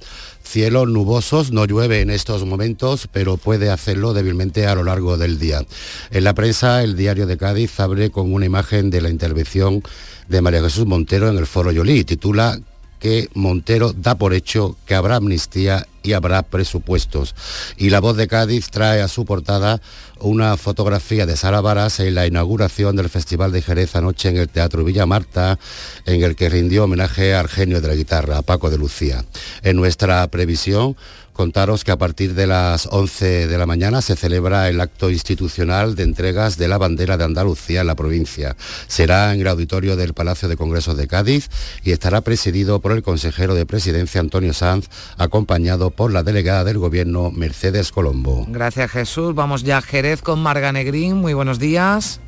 Cielos nubosos, no llueve en estos momentos, pero puede hacerlo débilmente a lo largo del día. En la prensa, el diario de Cádiz abre con una imagen de la intervención de María Jesús Montero en el Foro Yolí. Titula que Montero da por hecho que habrá amnistía y habrá presupuestos. Y la voz de Cádiz trae a su portada una fotografía de Sara Baras en la inauguración del Festival de Jerez anoche en el Teatro Villa Marta, en el que rindió homenaje al genio de la guitarra, Paco de Lucía. En nuestra previsión, contaros que a partir de las 11 de la mañana se celebra el acto institucional de entregas de la bandera de Andalucía en la provincia. Será en el auditorio del Palacio de Congresos de Cádiz y estará presidido por el consejero de Presidencia Antonio Sanz, acompañado por la delegada del Gobierno Mercedes Colombo. Gracias Jesús. Vamos ya a Jerez con Marga Negrín. Muy buenos días.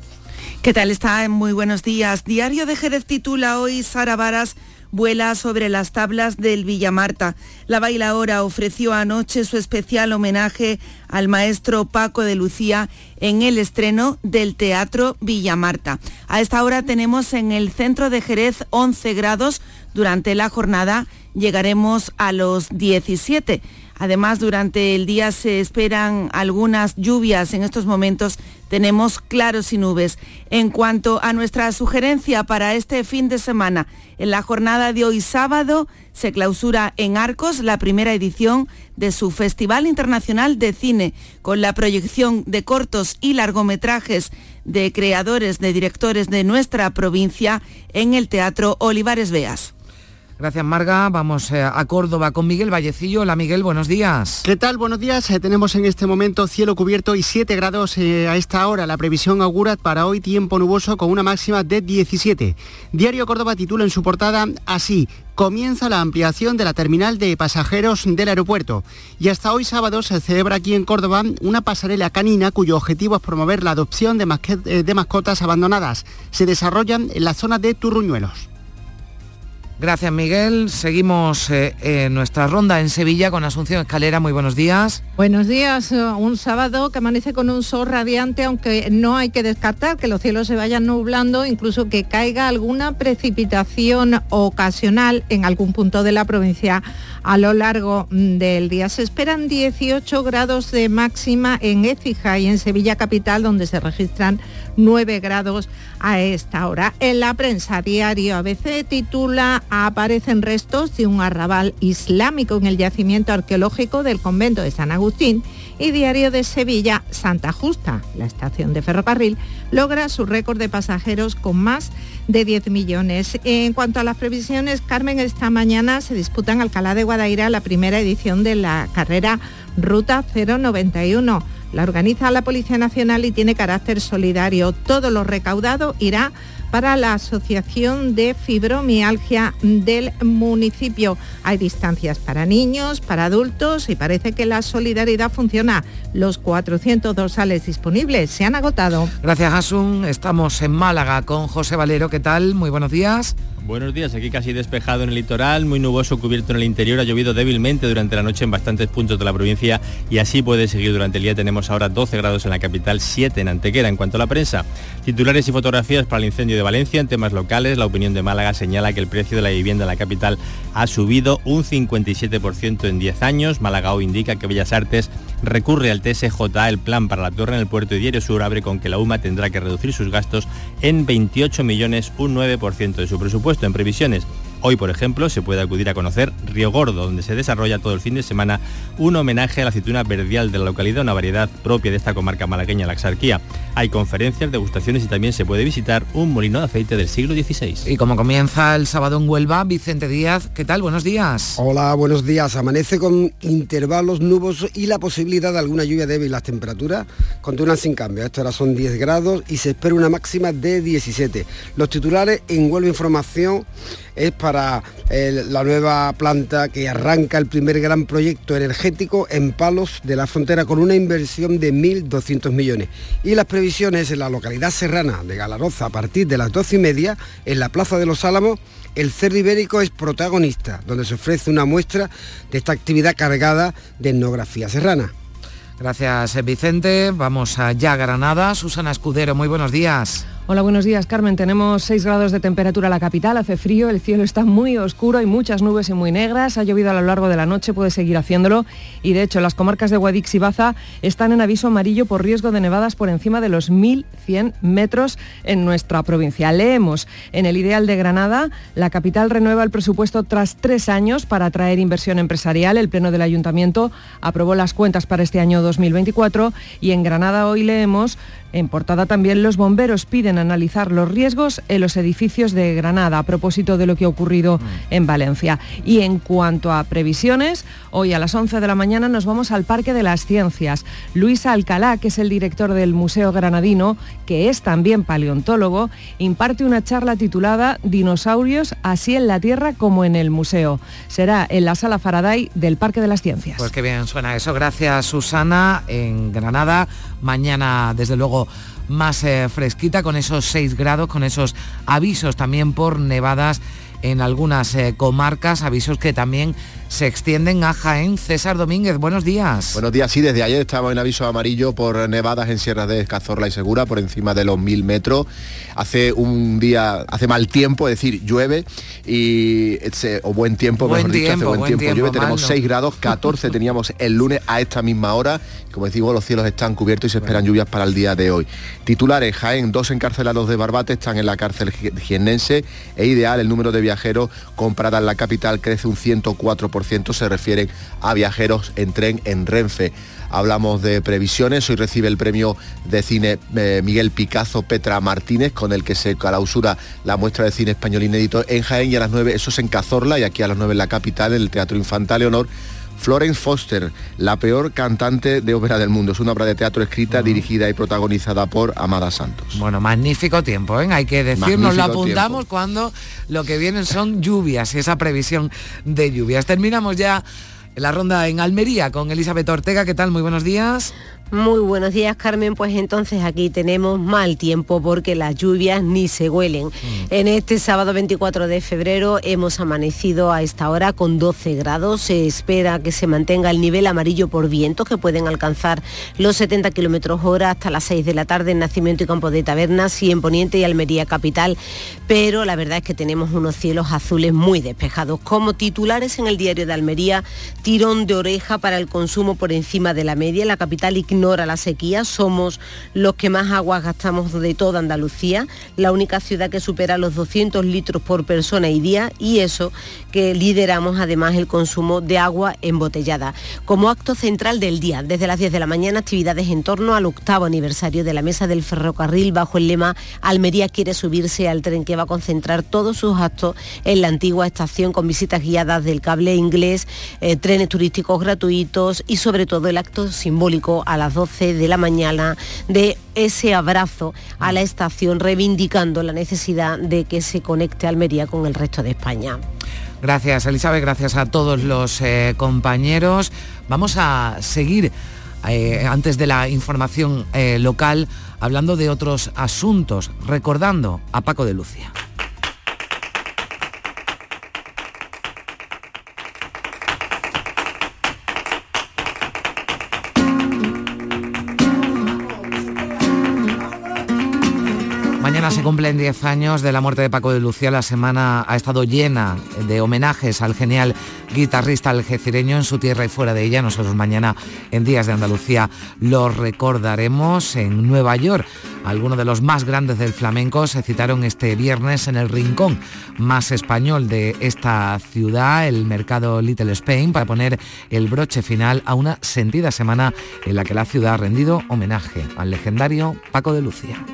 ¿Qué tal está? Muy buenos días. Diario de Jerez titula hoy Sara Varas vuela sobre las tablas del Villamarta. La bailaora ofreció anoche su especial homenaje al maestro Paco de Lucía en el estreno del Teatro Villamarta. A esta hora tenemos en el centro de Jerez 11 grados. Durante la jornada llegaremos a los 17. Además, durante el día se esperan algunas lluvias. En estos momentos tenemos claros y nubes. En cuanto a nuestra sugerencia para este fin de semana, en la jornada de hoy sábado se clausura en Arcos la primera edición de su Festival Internacional de Cine, con la proyección de cortos y largometrajes de creadores, de directores de nuestra provincia en el Teatro Olivares Beas. Gracias, Marga. Vamos eh, a Córdoba con Miguel Vallecillo. Hola, Miguel, buenos días. ¿Qué tal? Buenos días. Eh, tenemos en este momento cielo cubierto y 7 grados eh, a esta hora. La previsión augura para hoy tiempo nuboso con una máxima de 17. Diario Córdoba titula en su portada así, comienza la ampliación de la terminal de pasajeros del aeropuerto. Y hasta hoy sábado se celebra aquí en Córdoba una pasarela canina cuyo objetivo es promover la adopción de, de mascotas abandonadas. Se desarrollan en la zona de Turruñuelos. Gracias Miguel. Seguimos eh, en nuestra ronda en Sevilla con Asunción Escalera. Muy buenos días. Buenos días. Eh, un sábado que amanece con un sol radiante, aunque no hay que descartar que los cielos se vayan nublando, incluso que caiga alguna precipitación ocasional en algún punto de la provincia a lo largo mm, del día. Se esperan 18 grados de máxima en Écija y en Sevilla capital, donde se registran 9 grados a esta hora. En la prensa diario ABC titula Aparecen restos de un arrabal islámico en el yacimiento arqueológico del convento de San Agustín y Diario de Sevilla, Santa Justa, la estación de ferrocarril, logra su récord de pasajeros con más de 10 millones. En cuanto a las previsiones, Carmen, esta mañana se disputa en Alcalá de Guadaira la primera edición de la carrera Ruta 091 la organiza la Policía Nacional y tiene carácter solidario. Todo lo recaudado irá para la Asociación de Fibromialgia del municipio. Hay distancias para niños, para adultos y parece que la solidaridad funciona. Los 400 dorsales disponibles se han agotado. Gracias, Asun. Estamos en Málaga con José Valero. ¿Qué tal? Muy buenos días. Buenos días, aquí casi despejado en el litoral, muy nuboso cubierto en el interior, ha llovido débilmente durante la noche en bastantes puntos de la provincia y así puede seguir durante el día. Tenemos ahora 12 grados en la capital, 7 en Antequera. En cuanto a la prensa, titulares y fotografías para el incendio de Valencia, en temas locales, la opinión de Málaga señala que el precio de la vivienda en la capital ha subido un 57% en 10 años. Málaga hoy indica que Bellas Artes recurre al TSJA el plan para la torre en el puerto de Diario Sur abre con que la UMA tendrá que reducir sus gastos en 28 millones, un 9% de su presupuesto en previsiones. Hoy, por ejemplo, se puede acudir a conocer Río Gordo, donde se desarrolla todo el fin de semana un homenaje a la aceituna verdial de la localidad, una variedad propia de esta comarca malagueña, la Axarquía. Hay conferencias, degustaciones y también se puede visitar un molino de aceite del siglo XVI. Y como comienza el sábado en Huelva, Vicente Díaz, ¿qué tal? Buenos días. Hola, buenos días. Amanece con intervalos nubosos y la posibilidad de alguna lluvia débil. Las temperaturas continúan sin cambio. Esto ahora son 10 grados y se espera una máxima de 17. Los titulares en Huelva Información es para la nueva planta que arranca el primer gran proyecto energético en Palos de la Frontera con una inversión de 1.200 millones. Y las previsiones en la localidad serrana de Galaroza a partir de las 12 y media en la Plaza de los Álamos el cerdo ibérico es protagonista, donde se ofrece una muestra de esta actividad cargada de etnografía serrana. Gracias Vicente, vamos allá a Granada. Susana Escudero, muy buenos días. Hola, buenos días, Carmen. Tenemos 6 grados de temperatura en la capital, hace frío, el cielo está muy oscuro, hay muchas nubes y muy negras, ha llovido a lo largo de la noche, puede seguir haciéndolo y de hecho las comarcas de Guadix y Baza están en aviso amarillo por riesgo de nevadas por encima de los 1.100 metros en nuestra provincia. Leemos en el Ideal de Granada, la capital renueva el presupuesto tras tres años para atraer inversión empresarial. El Pleno del Ayuntamiento aprobó las cuentas para este año 2024 y en Granada hoy leemos en portada también los bomberos piden analizar los riesgos en los edificios de Granada a propósito de lo que ha ocurrido mm. en Valencia. Y en cuanto a previsiones, hoy a las 11 de la mañana nos vamos al Parque de las Ciencias. Luis Alcalá, que es el director del Museo Granadino, que es también paleontólogo, imparte una charla titulada Dinosaurios así en la Tierra como en el museo. Será en la sala Faraday del Parque de las Ciencias. Pues qué bien suena eso. Gracias Susana. En Granada, mañana desde luego más eh, fresquita con esos 6 grados, con esos avisos también por nevadas en algunas eh, comarcas, avisos que también se extienden a Jaén. César Domínguez, buenos días. Buenos días, sí, desde ayer estamos en aviso amarillo por nevadas en sierras de Cazorla y Segura, por encima de los mil metros. Hace un día, hace mal tiempo, es decir, llueve y o buen tiempo, buen mejor dicho, hace buen, tiempo, llueve. Tenemos 6 grados, 14 teníamos el lunes a esta misma hora. Como decimos, los cielos están cubiertos y se esperan lluvias para el día de hoy. Titulares, Jaén, dos encarcelados de Barbate están en la cárcel jiennense. e ideal el número de viajeros comparada en la capital crece un 104% se refieren a viajeros en tren en Renfe. Hablamos de previsiones, hoy recibe el premio de cine eh, Miguel Picazo Petra Martínez, con el que se clausura la muestra de cine español inédito en Jaén y a las 9, eso es en Cazorla y aquí a las 9 en la capital, en el Teatro Infanta Leonor Florence Foster, la peor cantante de ópera del mundo. Es una obra de teatro escrita, dirigida y protagonizada por Amada Santos. Bueno, magnífico tiempo, ¿eh? hay que decirnos, lo apuntamos cuando lo que vienen son lluvias y esa previsión de lluvias. Terminamos ya la ronda en Almería con Elizabeth Ortega. ¿Qué tal? Muy buenos días. Muy buenos días, Carmen. Pues entonces aquí tenemos mal tiempo porque las lluvias ni se huelen. Mm. En este sábado 24 de febrero hemos amanecido a esta hora con 12 grados. Se espera que se mantenga el nivel amarillo por vientos que pueden alcanzar los 70 kilómetros hora hasta las 6 de la tarde en Nacimiento y Campo de Tabernas y en Poniente y Almería Capital. Pero la verdad es que tenemos unos cielos azules muy despejados. Como titulares en el diario de Almería, tirón de oreja para el consumo por encima de la media. La capital ignora la sequía, somos los que más agua gastamos de toda Andalucía, la única ciudad que supera los 200 litros por persona y día y eso que lideramos además el consumo de agua embotellada. Como acto central del día, desde las 10 de la mañana, actividades en torno al octavo aniversario de la Mesa del Ferrocarril bajo el lema Almería quiere subirse al tren que va a concentrar todos sus actos en la antigua estación con visitas guiadas del cable inglés, eh, trenes turísticos gratuitos y sobre todo el acto simbólico a las 12 de la mañana de ese abrazo a la estación reivindicando la necesidad de que se conecte Almería con el resto de España. Gracias Elizabeth, gracias a todos los eh, compañeros. Vamos a seguir eh, antes de la información eh, local hablando de otros asuntos, recordando a Paco de Lucia. Mañana se cumplen 10 años de la muerte de Paco de Lucía. La semana ha estado llena de homenajes al genial guitarrista algecireño en su tierra y fuera de ella. Nosotros mañana en Días de Andalucía lo recordaremos en Nueva York. Algunos de los más grandes del flamenco se citaron este viernes en el rincón más español de esta ciudad, el mercado Little Spain, para poner el broche final a una sentida semana en la que la ciudad ha rendido homenaje al legendario Paco de Lucía.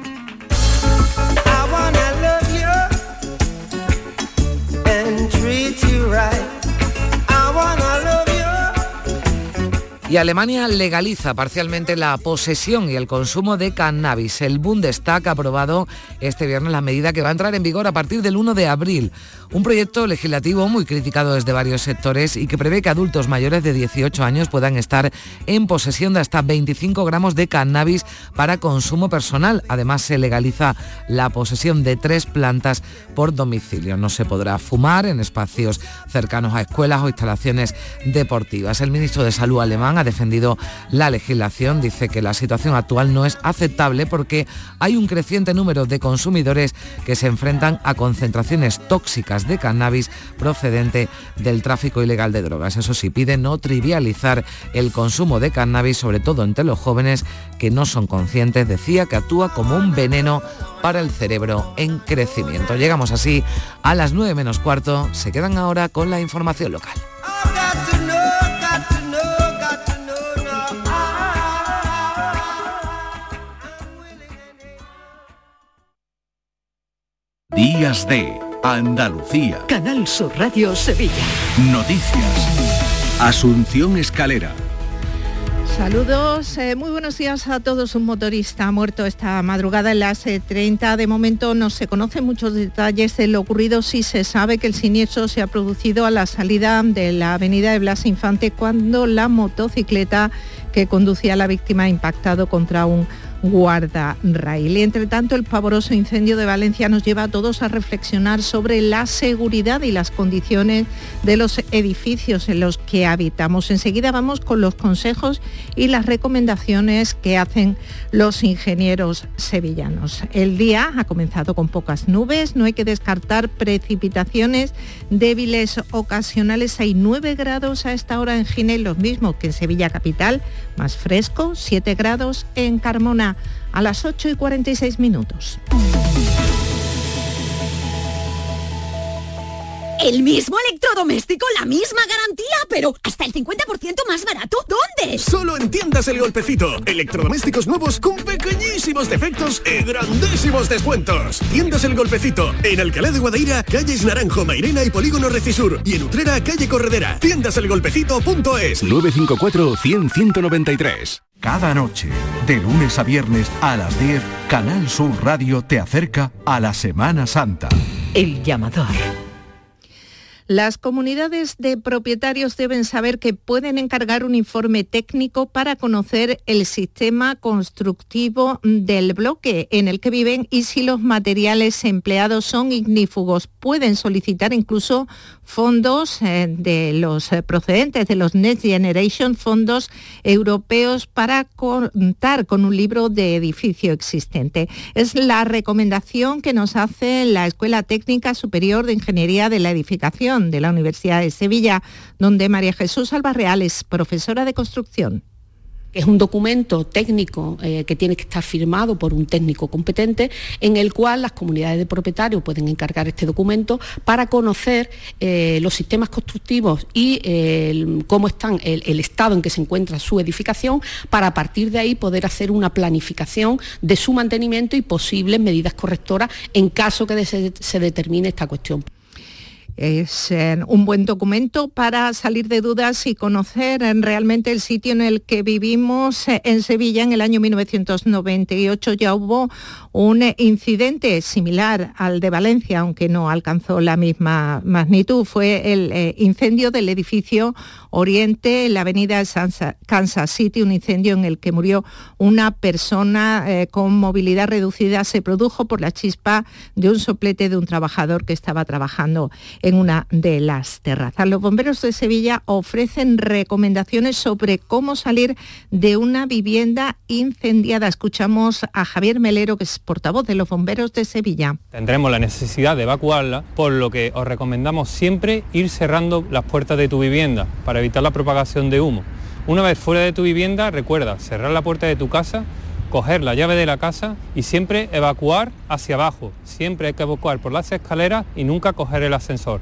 Y Alemania legaliza parcialmente la posesión y el consumo de cannabis. El Bundestag ha aprobado este viernes la medida que va a entrar en vigor a partir del 1 de abril. Un proyecto legislativo muy criticado desde varios sectores y que prevé que adultos mayores de 18 años puedan estar en posesión de hasta 25 gramos de cannabis para consumo personal. Además, se legaliza la posesión de tres plantas por domicilio. No se podrá fumar en espacios cercanos a escuelas o instalaciones deportivas. El ministro de Salud alemán ha defendido la legislación. Dice que la situación actual no es aceptable porque hay un creciente número de consumidores que se enfrentan a concentraciones tóxicas de cannabis procedente del tráfico ilegal de drogas. Eso sí, pide no trivializar el consumo de cannabis, sobre todo entre los jóvenes que no son conscientes. Decía que actúa como un veneno para el cerebro en crecimiento. Llegamos así a las 9 menos cuarto. Se quedan ahora con la información local. Días de Andalucía. Canal Sur Radio Sevilla. Noticias. Asunción Escalera. Saludos, eh, muy buenos días a todos. Un motorista ha muerto esta madrugada en las 30. De momento no se conocen muchos detalles de lo ocurrido. Sí se sabe que el siniestro se ha producido a la salida de la avenida de Blas Infante cuando la motocicleta que conducía a la víctima ha impactado contra un guardarraíl. Y entre tanto, el pavoroso incendio de Valencia nos lleva a todos a reflexionar sobre la seguridad y las condiciones de los edificios en los que habitamos. Enseguida vamos con los consejos y las recomendaciones que hacen los ingenieros sevillanos. El día ha comenzado con pocas nubes, no hay que descartar precipitaciones débiles ocasionales. Hay 9 grados a esta hora en Ginel, los mismos que en Sevilla Capital, más fresco, 7 grados en Carmona a las 8 y 46 minutos. El mismo electrodoméstico, la misma garantía, pero hasta el 50% más barato. ¿Dónde? Solo en tiendas El Golpecito. Electrodomésticos nuevos con pequeñísimos defectos y grandísimos descuentos. Tiendas El Golpecito. En Alcalá de Guadaira, calles Naranjo, Mairena y Polígono Recisur. Y en Utrera, calle Corredera. Tiendaselgolpecito.es 954 100 193. Cada noche, de lunes a viernes a las 10, Canal Sur Radio te acerca a la Semana Santa. El llamador. Las comunidades de propietarios deben saber que pueden encargar un informe técnico para conocer el sistema constructivo del bloque en el que viven y si los materiales empleados son ignífugos. Pueden solicitar incluso fondos eh, de los procedentes de los Next Generation, fondos europeos para contar con un libro de edificio existente. Es la recomendación que nos hace la Escuela Técnica Superior de Ingeniería de la Edificación de la Universidad de Sevilla, donde María Jesús Albarreal es profesora de construcción es un documento técnico eh, que tiene que estar firmado por un técnico competente, en el cual las comunidades de propietarios pueden encargar este documento para conocer eh, los sistemas constructivos y eh, cómo están, el, estado en que se encuentra su edificación, para a partir de ahí poder hacer una planificación de su mantenimiento y posibles medidas correctoras en caso que se determine esta cuestión. Es eh, un buen documento para salir de dudas y conocer eh, realmente el sitio en el que vivimos. Eh, en Sevilla en el año 1998 ya hubo un incidente similar al de Valencia, aunque no alcanzó la misma magnitud. Fue el incendio del edificio Oriente en la avenida Kansas City, un incendio en el que murió una persona con movilidad reducida. Se produjo por la chispa de un soplete de un trabajador que estaba trabajando en una de las terrazas. Los bomberos de Sevilla ofrecen recomendaciones sobre cómo salir de una vivienda incendiada. Escuchamos a Javier Melero, que es portavoz de los bomberos de Sevilla. Tendremos la necesidad de evacuarla, por lo que os recomendamos siempre ir cerrando las puertas de tu vivienda para evitar la propagación de humo. Una vez fuera de tu vivienda, recuerda cerrar la puerta de tu casa, coger la llave de la casa y siempre evacuar hacia abajo. Siempre hay que evacuar por las escaleras y nunca coger el ascensor.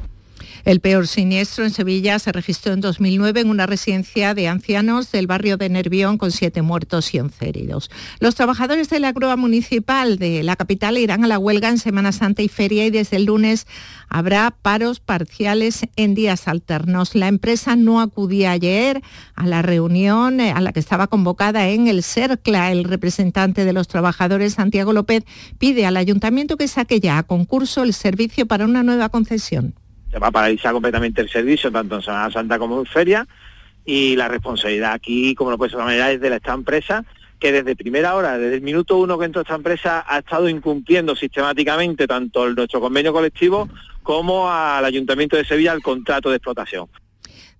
El peor siniestro en Sevilla se registró en 2009 en una residencia de ancianos del barrio de Nervión con siete muertos y once heridos. Los trabajadores de la grúa municipal de la capital irán a la huelga en Semana Santa y Feria y desde el lunes habrá paros parciales en días alternos. La empresa no acudía ayer a la reunión eh, a la que estaba convocada en el CERCLA. El representante de los trabajadores, Santiago López, pide al ayuntamiento que saque ya a concurso el servicio para una nueva concesión se va a paralizar completamente el servicio, tanto en Semana Santa como en Feria, y la responsabilidad aquí, como no puede ser de manera, es de esta empresa, que desde primera hora, desde el minuto uno que entró esta empresa, ha estado incumpliendo sistemáticamente tanto nuestro convenio colectivo como al Ayuntamiento de Sevilla el contrato de explotación.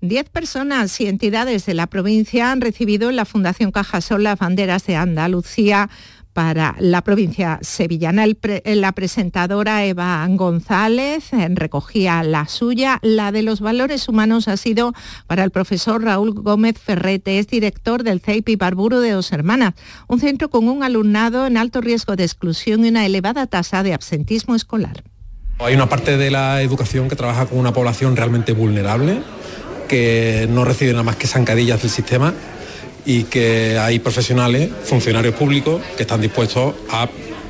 Diez personas y entidades de la provincia han recibido en la Fundación Cajasol las banderas de Andalucía para la provincia sevillana. la presentadora Eva González eh, recogía la suya. La de los valores humanos ha sido para el profesor Raúl Gómez Ferrete, es director del CEIPI Barburo de Dos Hermanas, un centro con un alumnado en alto riesgo de exclusión y una elevada tasa de absentismo escolar. Hay una parte de la educación que trabaja con una población realmente vulnerable, que no recibe nada más que zancadillas del sistema y que hay profesionales, funcionarios públicos, que están dispuestos a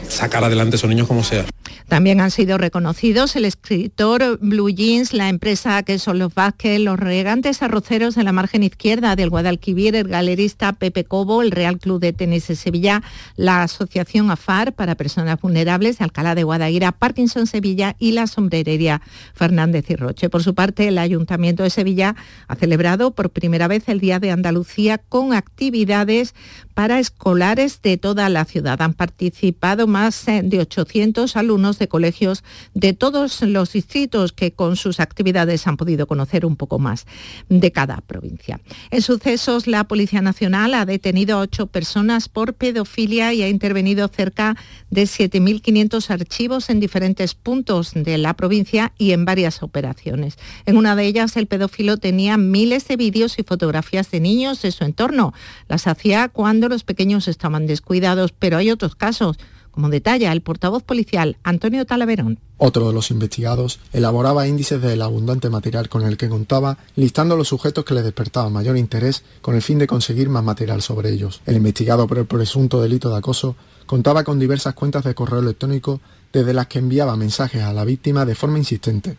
sacar adelante esos niños como sea. También han sido reconocidos el escritor Blue Jeans, la empresa que son los Vázquez, los regantes arroceros de la margen izquierda del Guadalquivir, el galerista Pepe Cobo, el Real Club de Tenis de Sevilla, la Asociación AFAR para Personas Vulnerables de Alcalá de Guadaira, Parkinson Sevilla y la sombrerería Fernández y Roche. Por su parte, el Ayuntamiento de Sevilla ha celebrado por primera vez el Día de Andalucía con actividades para escolares de toda la ciudad. Han participado más eh, de 800 alumnos de colegios de todos los distritos que con sus actividades han podido conocer un poco más de cada provincia. En sucesos, la Policía Nacional ha detenido a ocho personas por pedofilia y ha intervenido cerca de 7.500 archivos en diferentes puntos de la provincia y en varias operaciones. En una de ellas, el pedófilo tenía miles de vídeos y fotografías de niños de su entorno. Las hacía cuando los pequeños estaban descuidados, pero hay otros casos como detalla el portavoz policial Antonio Talaverón. Otro de los investigados elaboraba índices del abundante material con el que contaba, listando los sujetos que le despertaban mayor interés con el fin de conseguir más material sobre ellos. El investigado por el presunto delito de acoso contaba con diversas cuentas de correo electrónico desde las que enviaba mensajes a la víctima de forma insistente.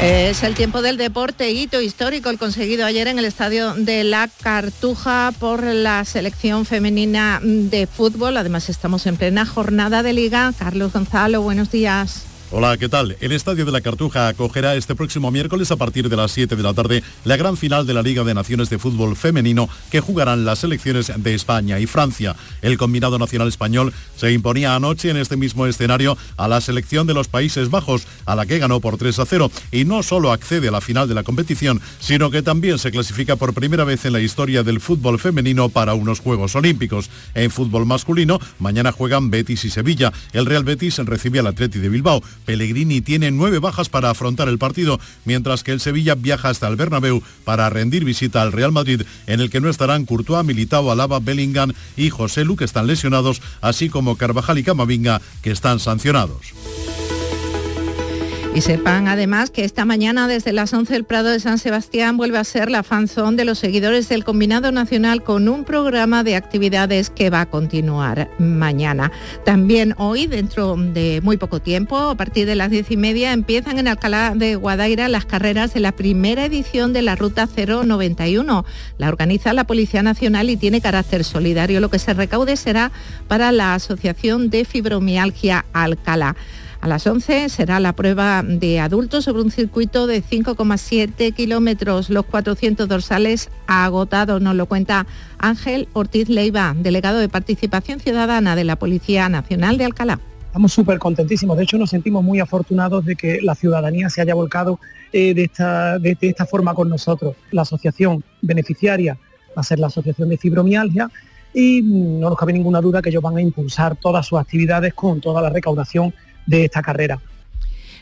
Es el tiempo del deporte, hito histórico el conseguido ayer en el estadio de la Cartuja por la selección femenina de fútbol. Además estamos en plena jornada de liga. Carlos Gonzalo, buenos días. Hola, ¿qué tal? El Estadio de la Cartuja acogerá este próximo miércoles a partir de las 7 de la tarde la gran final de la Liga de Naciones de Fútbol Femenino que jugarán las selecciones de España y Francia. El combinado nacional español se imponía anoche en este mismo escenario a la selección de los Países Bajos, a la que ganó por 3 a 0 y no solo accede a la final de la competición, sino que también se clasifica por primera vez en la historia del fútbol femenino para unos Juegos Olímpicos. En fútbol masculino, mañana juegan Betis y Sevilla. El Real Betis recibe al Atleti de Bilbao. Pellegrini tiene nueve bajas para afrontar el partido, mientras que el Sevilla viaja hasta el Bernabéu para rendir visita al Real Madrid, en el que no estarán Courtois, Militao, Alaba, Bellingham y José Lu, que están lesionados, así como Carvajal y Camavinga, que están sancionados. Y sepan además que esta mañana desde las 11 el Prado de San Sebastián vuelve a ser la fanzón de los seguidores del Combinado Nacional con un programa de actividades que va a continuar mañana. También hoy, dentro de muy poco tiempo, a partir de las 10 y media, empiezan en Alcalá de Guadaira las carreras de la primera edición de la Ruta 091. La organiza la Policía Nacional y tiene carácter solidario. Lo que se recaude será para la Asociación de Fibromialgia Alcalá. A las 11 será la prueba de adultos sobre un circuito de 5,7 kilómetros. Los 400 dorsales agotados, nos lo cuenta Ángel Ortiz Leiva, delegado de Participación Ciudadana de la Policía Nacional de Alcalá. Estamos súper contentísimos, de hecho nos sentimos muy afortunados de que la ciudadanía se haya volcado eh, de, esta, de esta forma con nosotros. La asociación beneficiaria va a ser la Asociación de Fibromialgia y no nos cabe ninguna duda que ellos van a impulsar todas sus actividades con toda la recaudación de esta carrera.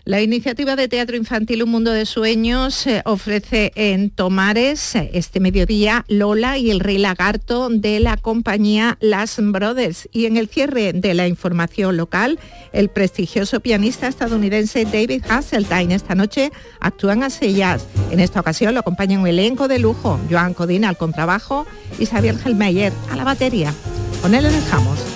La iniciativa de teatro infantil Un Mundo de Sueños eh, ofrece en Tomares eh, este mediodía Lola y el Rey Lagarto de la compañía Las Brothers. Y en el cierre de la información local, el prestigioso pianista estadounidense David Hasseltine esta noche actúan a Sellas. En esta ocasión lo acompaña un elenco de lujo, Joan Codina al contrabajo y Xavier Helmeyer a la batería. Con él lo dejamos.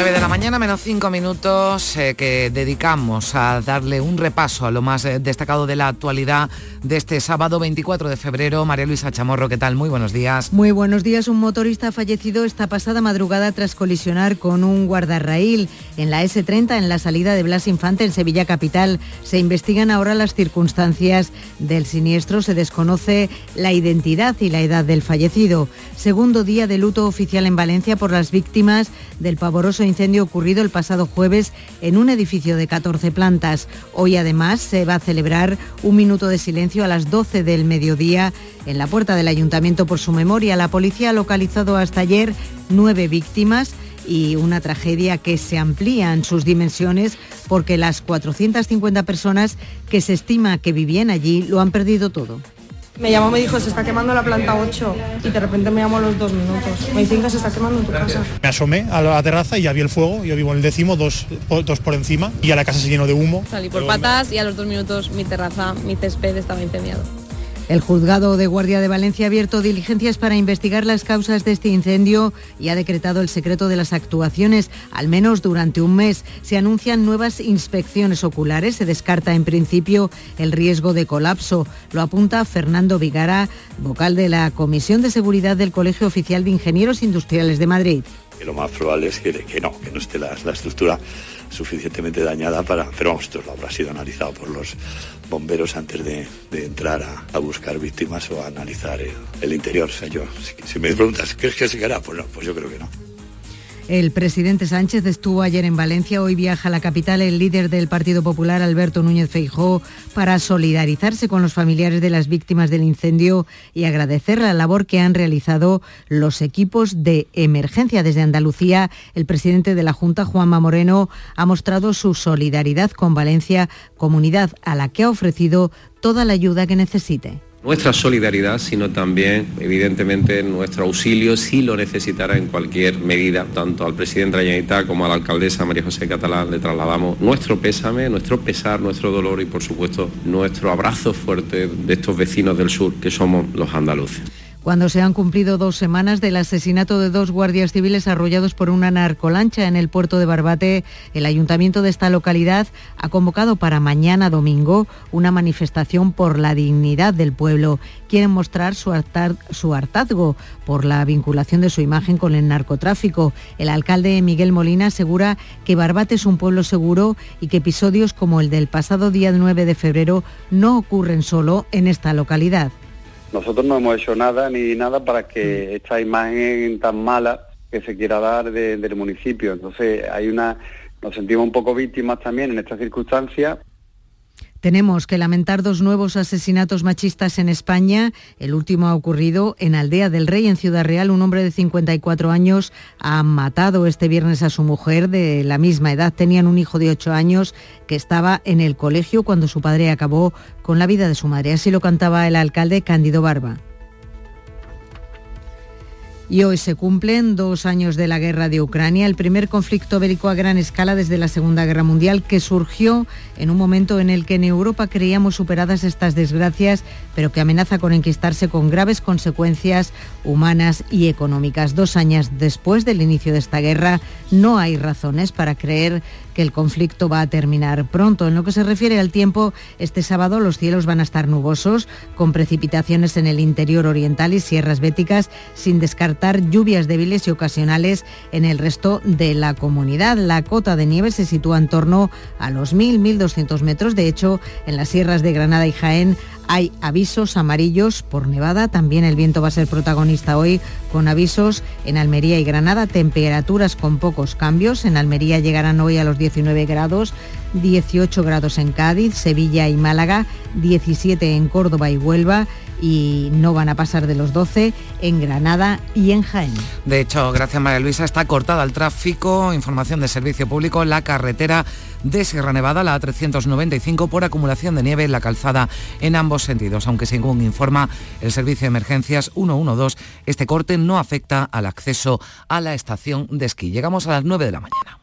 9 de la mañana, menos 5 minutos eh, que dedicamos a darle un repaso a lo más eh, destacado de la actualidad de este sábado 24 de febrero. María Luisa Chamorro, ¿qué tal? Muy buenos días. Muy buenos días. Un motorista fallecido esta pasada madrugada tras colisionar con un guardarraíl en la S30 en la salida de Blas Infante en Sevilla Capital. Se investigan ahora las circunstancias del siniestro. Se desconoce la identidad y la edad del fallecido. Segundo día de luto oficial en Valencia por las víctimas del pavoroso incendio ocurrido el pasado jueves en un edificio de 14 plantas. Hoy además se va a celebrar un minuto de silencio a las 12 del mediodía en la puerta del ayuntamiento por su memoria. La policía ha localizado hasta ayer nueve víctimas y una tragedia que se amplía en sus dimensiones porque las 450 personas que se estima que vivían allí lo han perdido todo. Me llamó, me dijo, se está quemando la planta 8 y de repente me llamó a los dos minutos. Me dicen que se está quemando en tu casa. Me asomé a la terraza y ya vi el fuego, yo vivo en el décimo, dos, dos por encima y a la casa se llenó de humo. Salí por patas y a los dos minutos mi terraza, mi césped estaba incendiado. El juzgado de Guardia de Valencia ha abierto diligencias para investigar las causas de este incendio y ha decretado el secreto de las actuaciones, al menos durante un mes. Se anuncian nuevas inspecciones oculares. Se descarta en principio el riesgo de colapso. Lo apunta Fernando Vigara, vocal de la Comisión de Seguridad del Colegio Oficial de Ingenieros Industriales de Madrid. Lo más probable es que, no, que no esté la, la estructura suficientemente dañada para... Pero vamos, esto lo habrá sido analizado por los bomberos antes de, entrar a, buscar víctimas o a analizar el, el interior. O sea, yo, si, si, me preguntas, ¿crees que se quedará? Pues no, pues yo creo que no. El presidente Sánchez estuvo ayer en Valencia, hoy viaja a la capital el líder del Partido Popular, Alberto Núñez Feijó, para solidarizarse con los familiares de las víctimas del incendio y agradecer la labor que han realizado los equipos de emergencia. Desde Andalucía, el presidente de la Junta, Juanma Moreno, ha mostrado su solidaridad con Valencia, comunidad a la que ha ofrecido toda la ayuda que necesite nuestra solidaridad, sino también, evidentemente, nuestro auxilio si lo necesitara en cualquier medida. Tanto al presidente Generalitat como a la alcaldesa María José Catalán le trasladamos nuestro pésame, nuestro pesar, nuestro dolor y, por supuesto, nuestro abrazo fuerte de estos vecinos del sur que somos los andaluces cuando se han cumplido dos semanas del asesinato de dos guardias civiles arrollados por una narcolancha en el puerto de Barbate, el ayuntamiento de esta localidad ha convocado para mañana domingo una manifestación por la dignidad del pueblo. Quieren mostrar su, hartazgo por la vinculación de su imagen con el narcotráfico. El alcalde Miguel Molina asegura que Barbate es un pueblo seguro y que episodios como el del pasado día 9 de febrero no ocurren solo en esta localidad nosotros no hemos hecho nada ni nada para que mm. esta imagen tan mala que se quiera dar del municipio. Entonces hay una, nos sentimos un poco víctimas también en estas circunstancias tenemos que lamentar dos nuevos asesinatos machistas en España. El último ha ocurrido en Aldea del Rey, en Ciudad Real. Un hombre de 54 años ha matado este viernes a su mujer de la misma edad. Tenían un hijo de 8 años que estaba en el colegio cuando su padre acabó con la vida de su madre. Así lo cantaba el alcalde Cándido Barba. Y hoy se cumplen dos años de la guerra de Ucrania, el primer conflicto bélico a gran escala desde la Segunda Guerra Mundial que surgió en un momento en el que en Europa creíamos superadas estas desgracias, pero que amenaza con enquistarse con graves consecuencias humanas y económicas. Dos años después del inicio de esta guerra, no hay razones para creer el conflicto va a terminar pronto. En lo que se refiere al tiempo, este sábado los cielos van a estar nubosos, con precipitaciones en el interior oriental y sierras béticas, sin descartar lluvias débiles y ocasionales en el resto de la comunidad. La cota de nieve se sitúa en torno a los 1.000-1.200 metros. De hecho, en las sierras de Granada y Jaén hay avisos amarillos por nevada. También el viento va a ser protagonista hoy con avisos en Almería y Granada. Temperaturas con pocos cambios. En Almería llegarán hoy a los 19 grados, 18 grados en Cádiz, Sevilla y Málaga, 17 en Córdoba y Huelva y no van a pasar de los 12 en Granada y en Jaén. De hecho, gracias María Luisa, está cortada el tráfico, información de servicio público, la carretera de Sierra Nevada, la A395, por acumulación de nieve en la calzada en ambos sentidos. Aunque según informa el servicio de emergencias 112, este corte no afecta al acceso a la estación de esquí. Llegamos a las 9 de la mañana.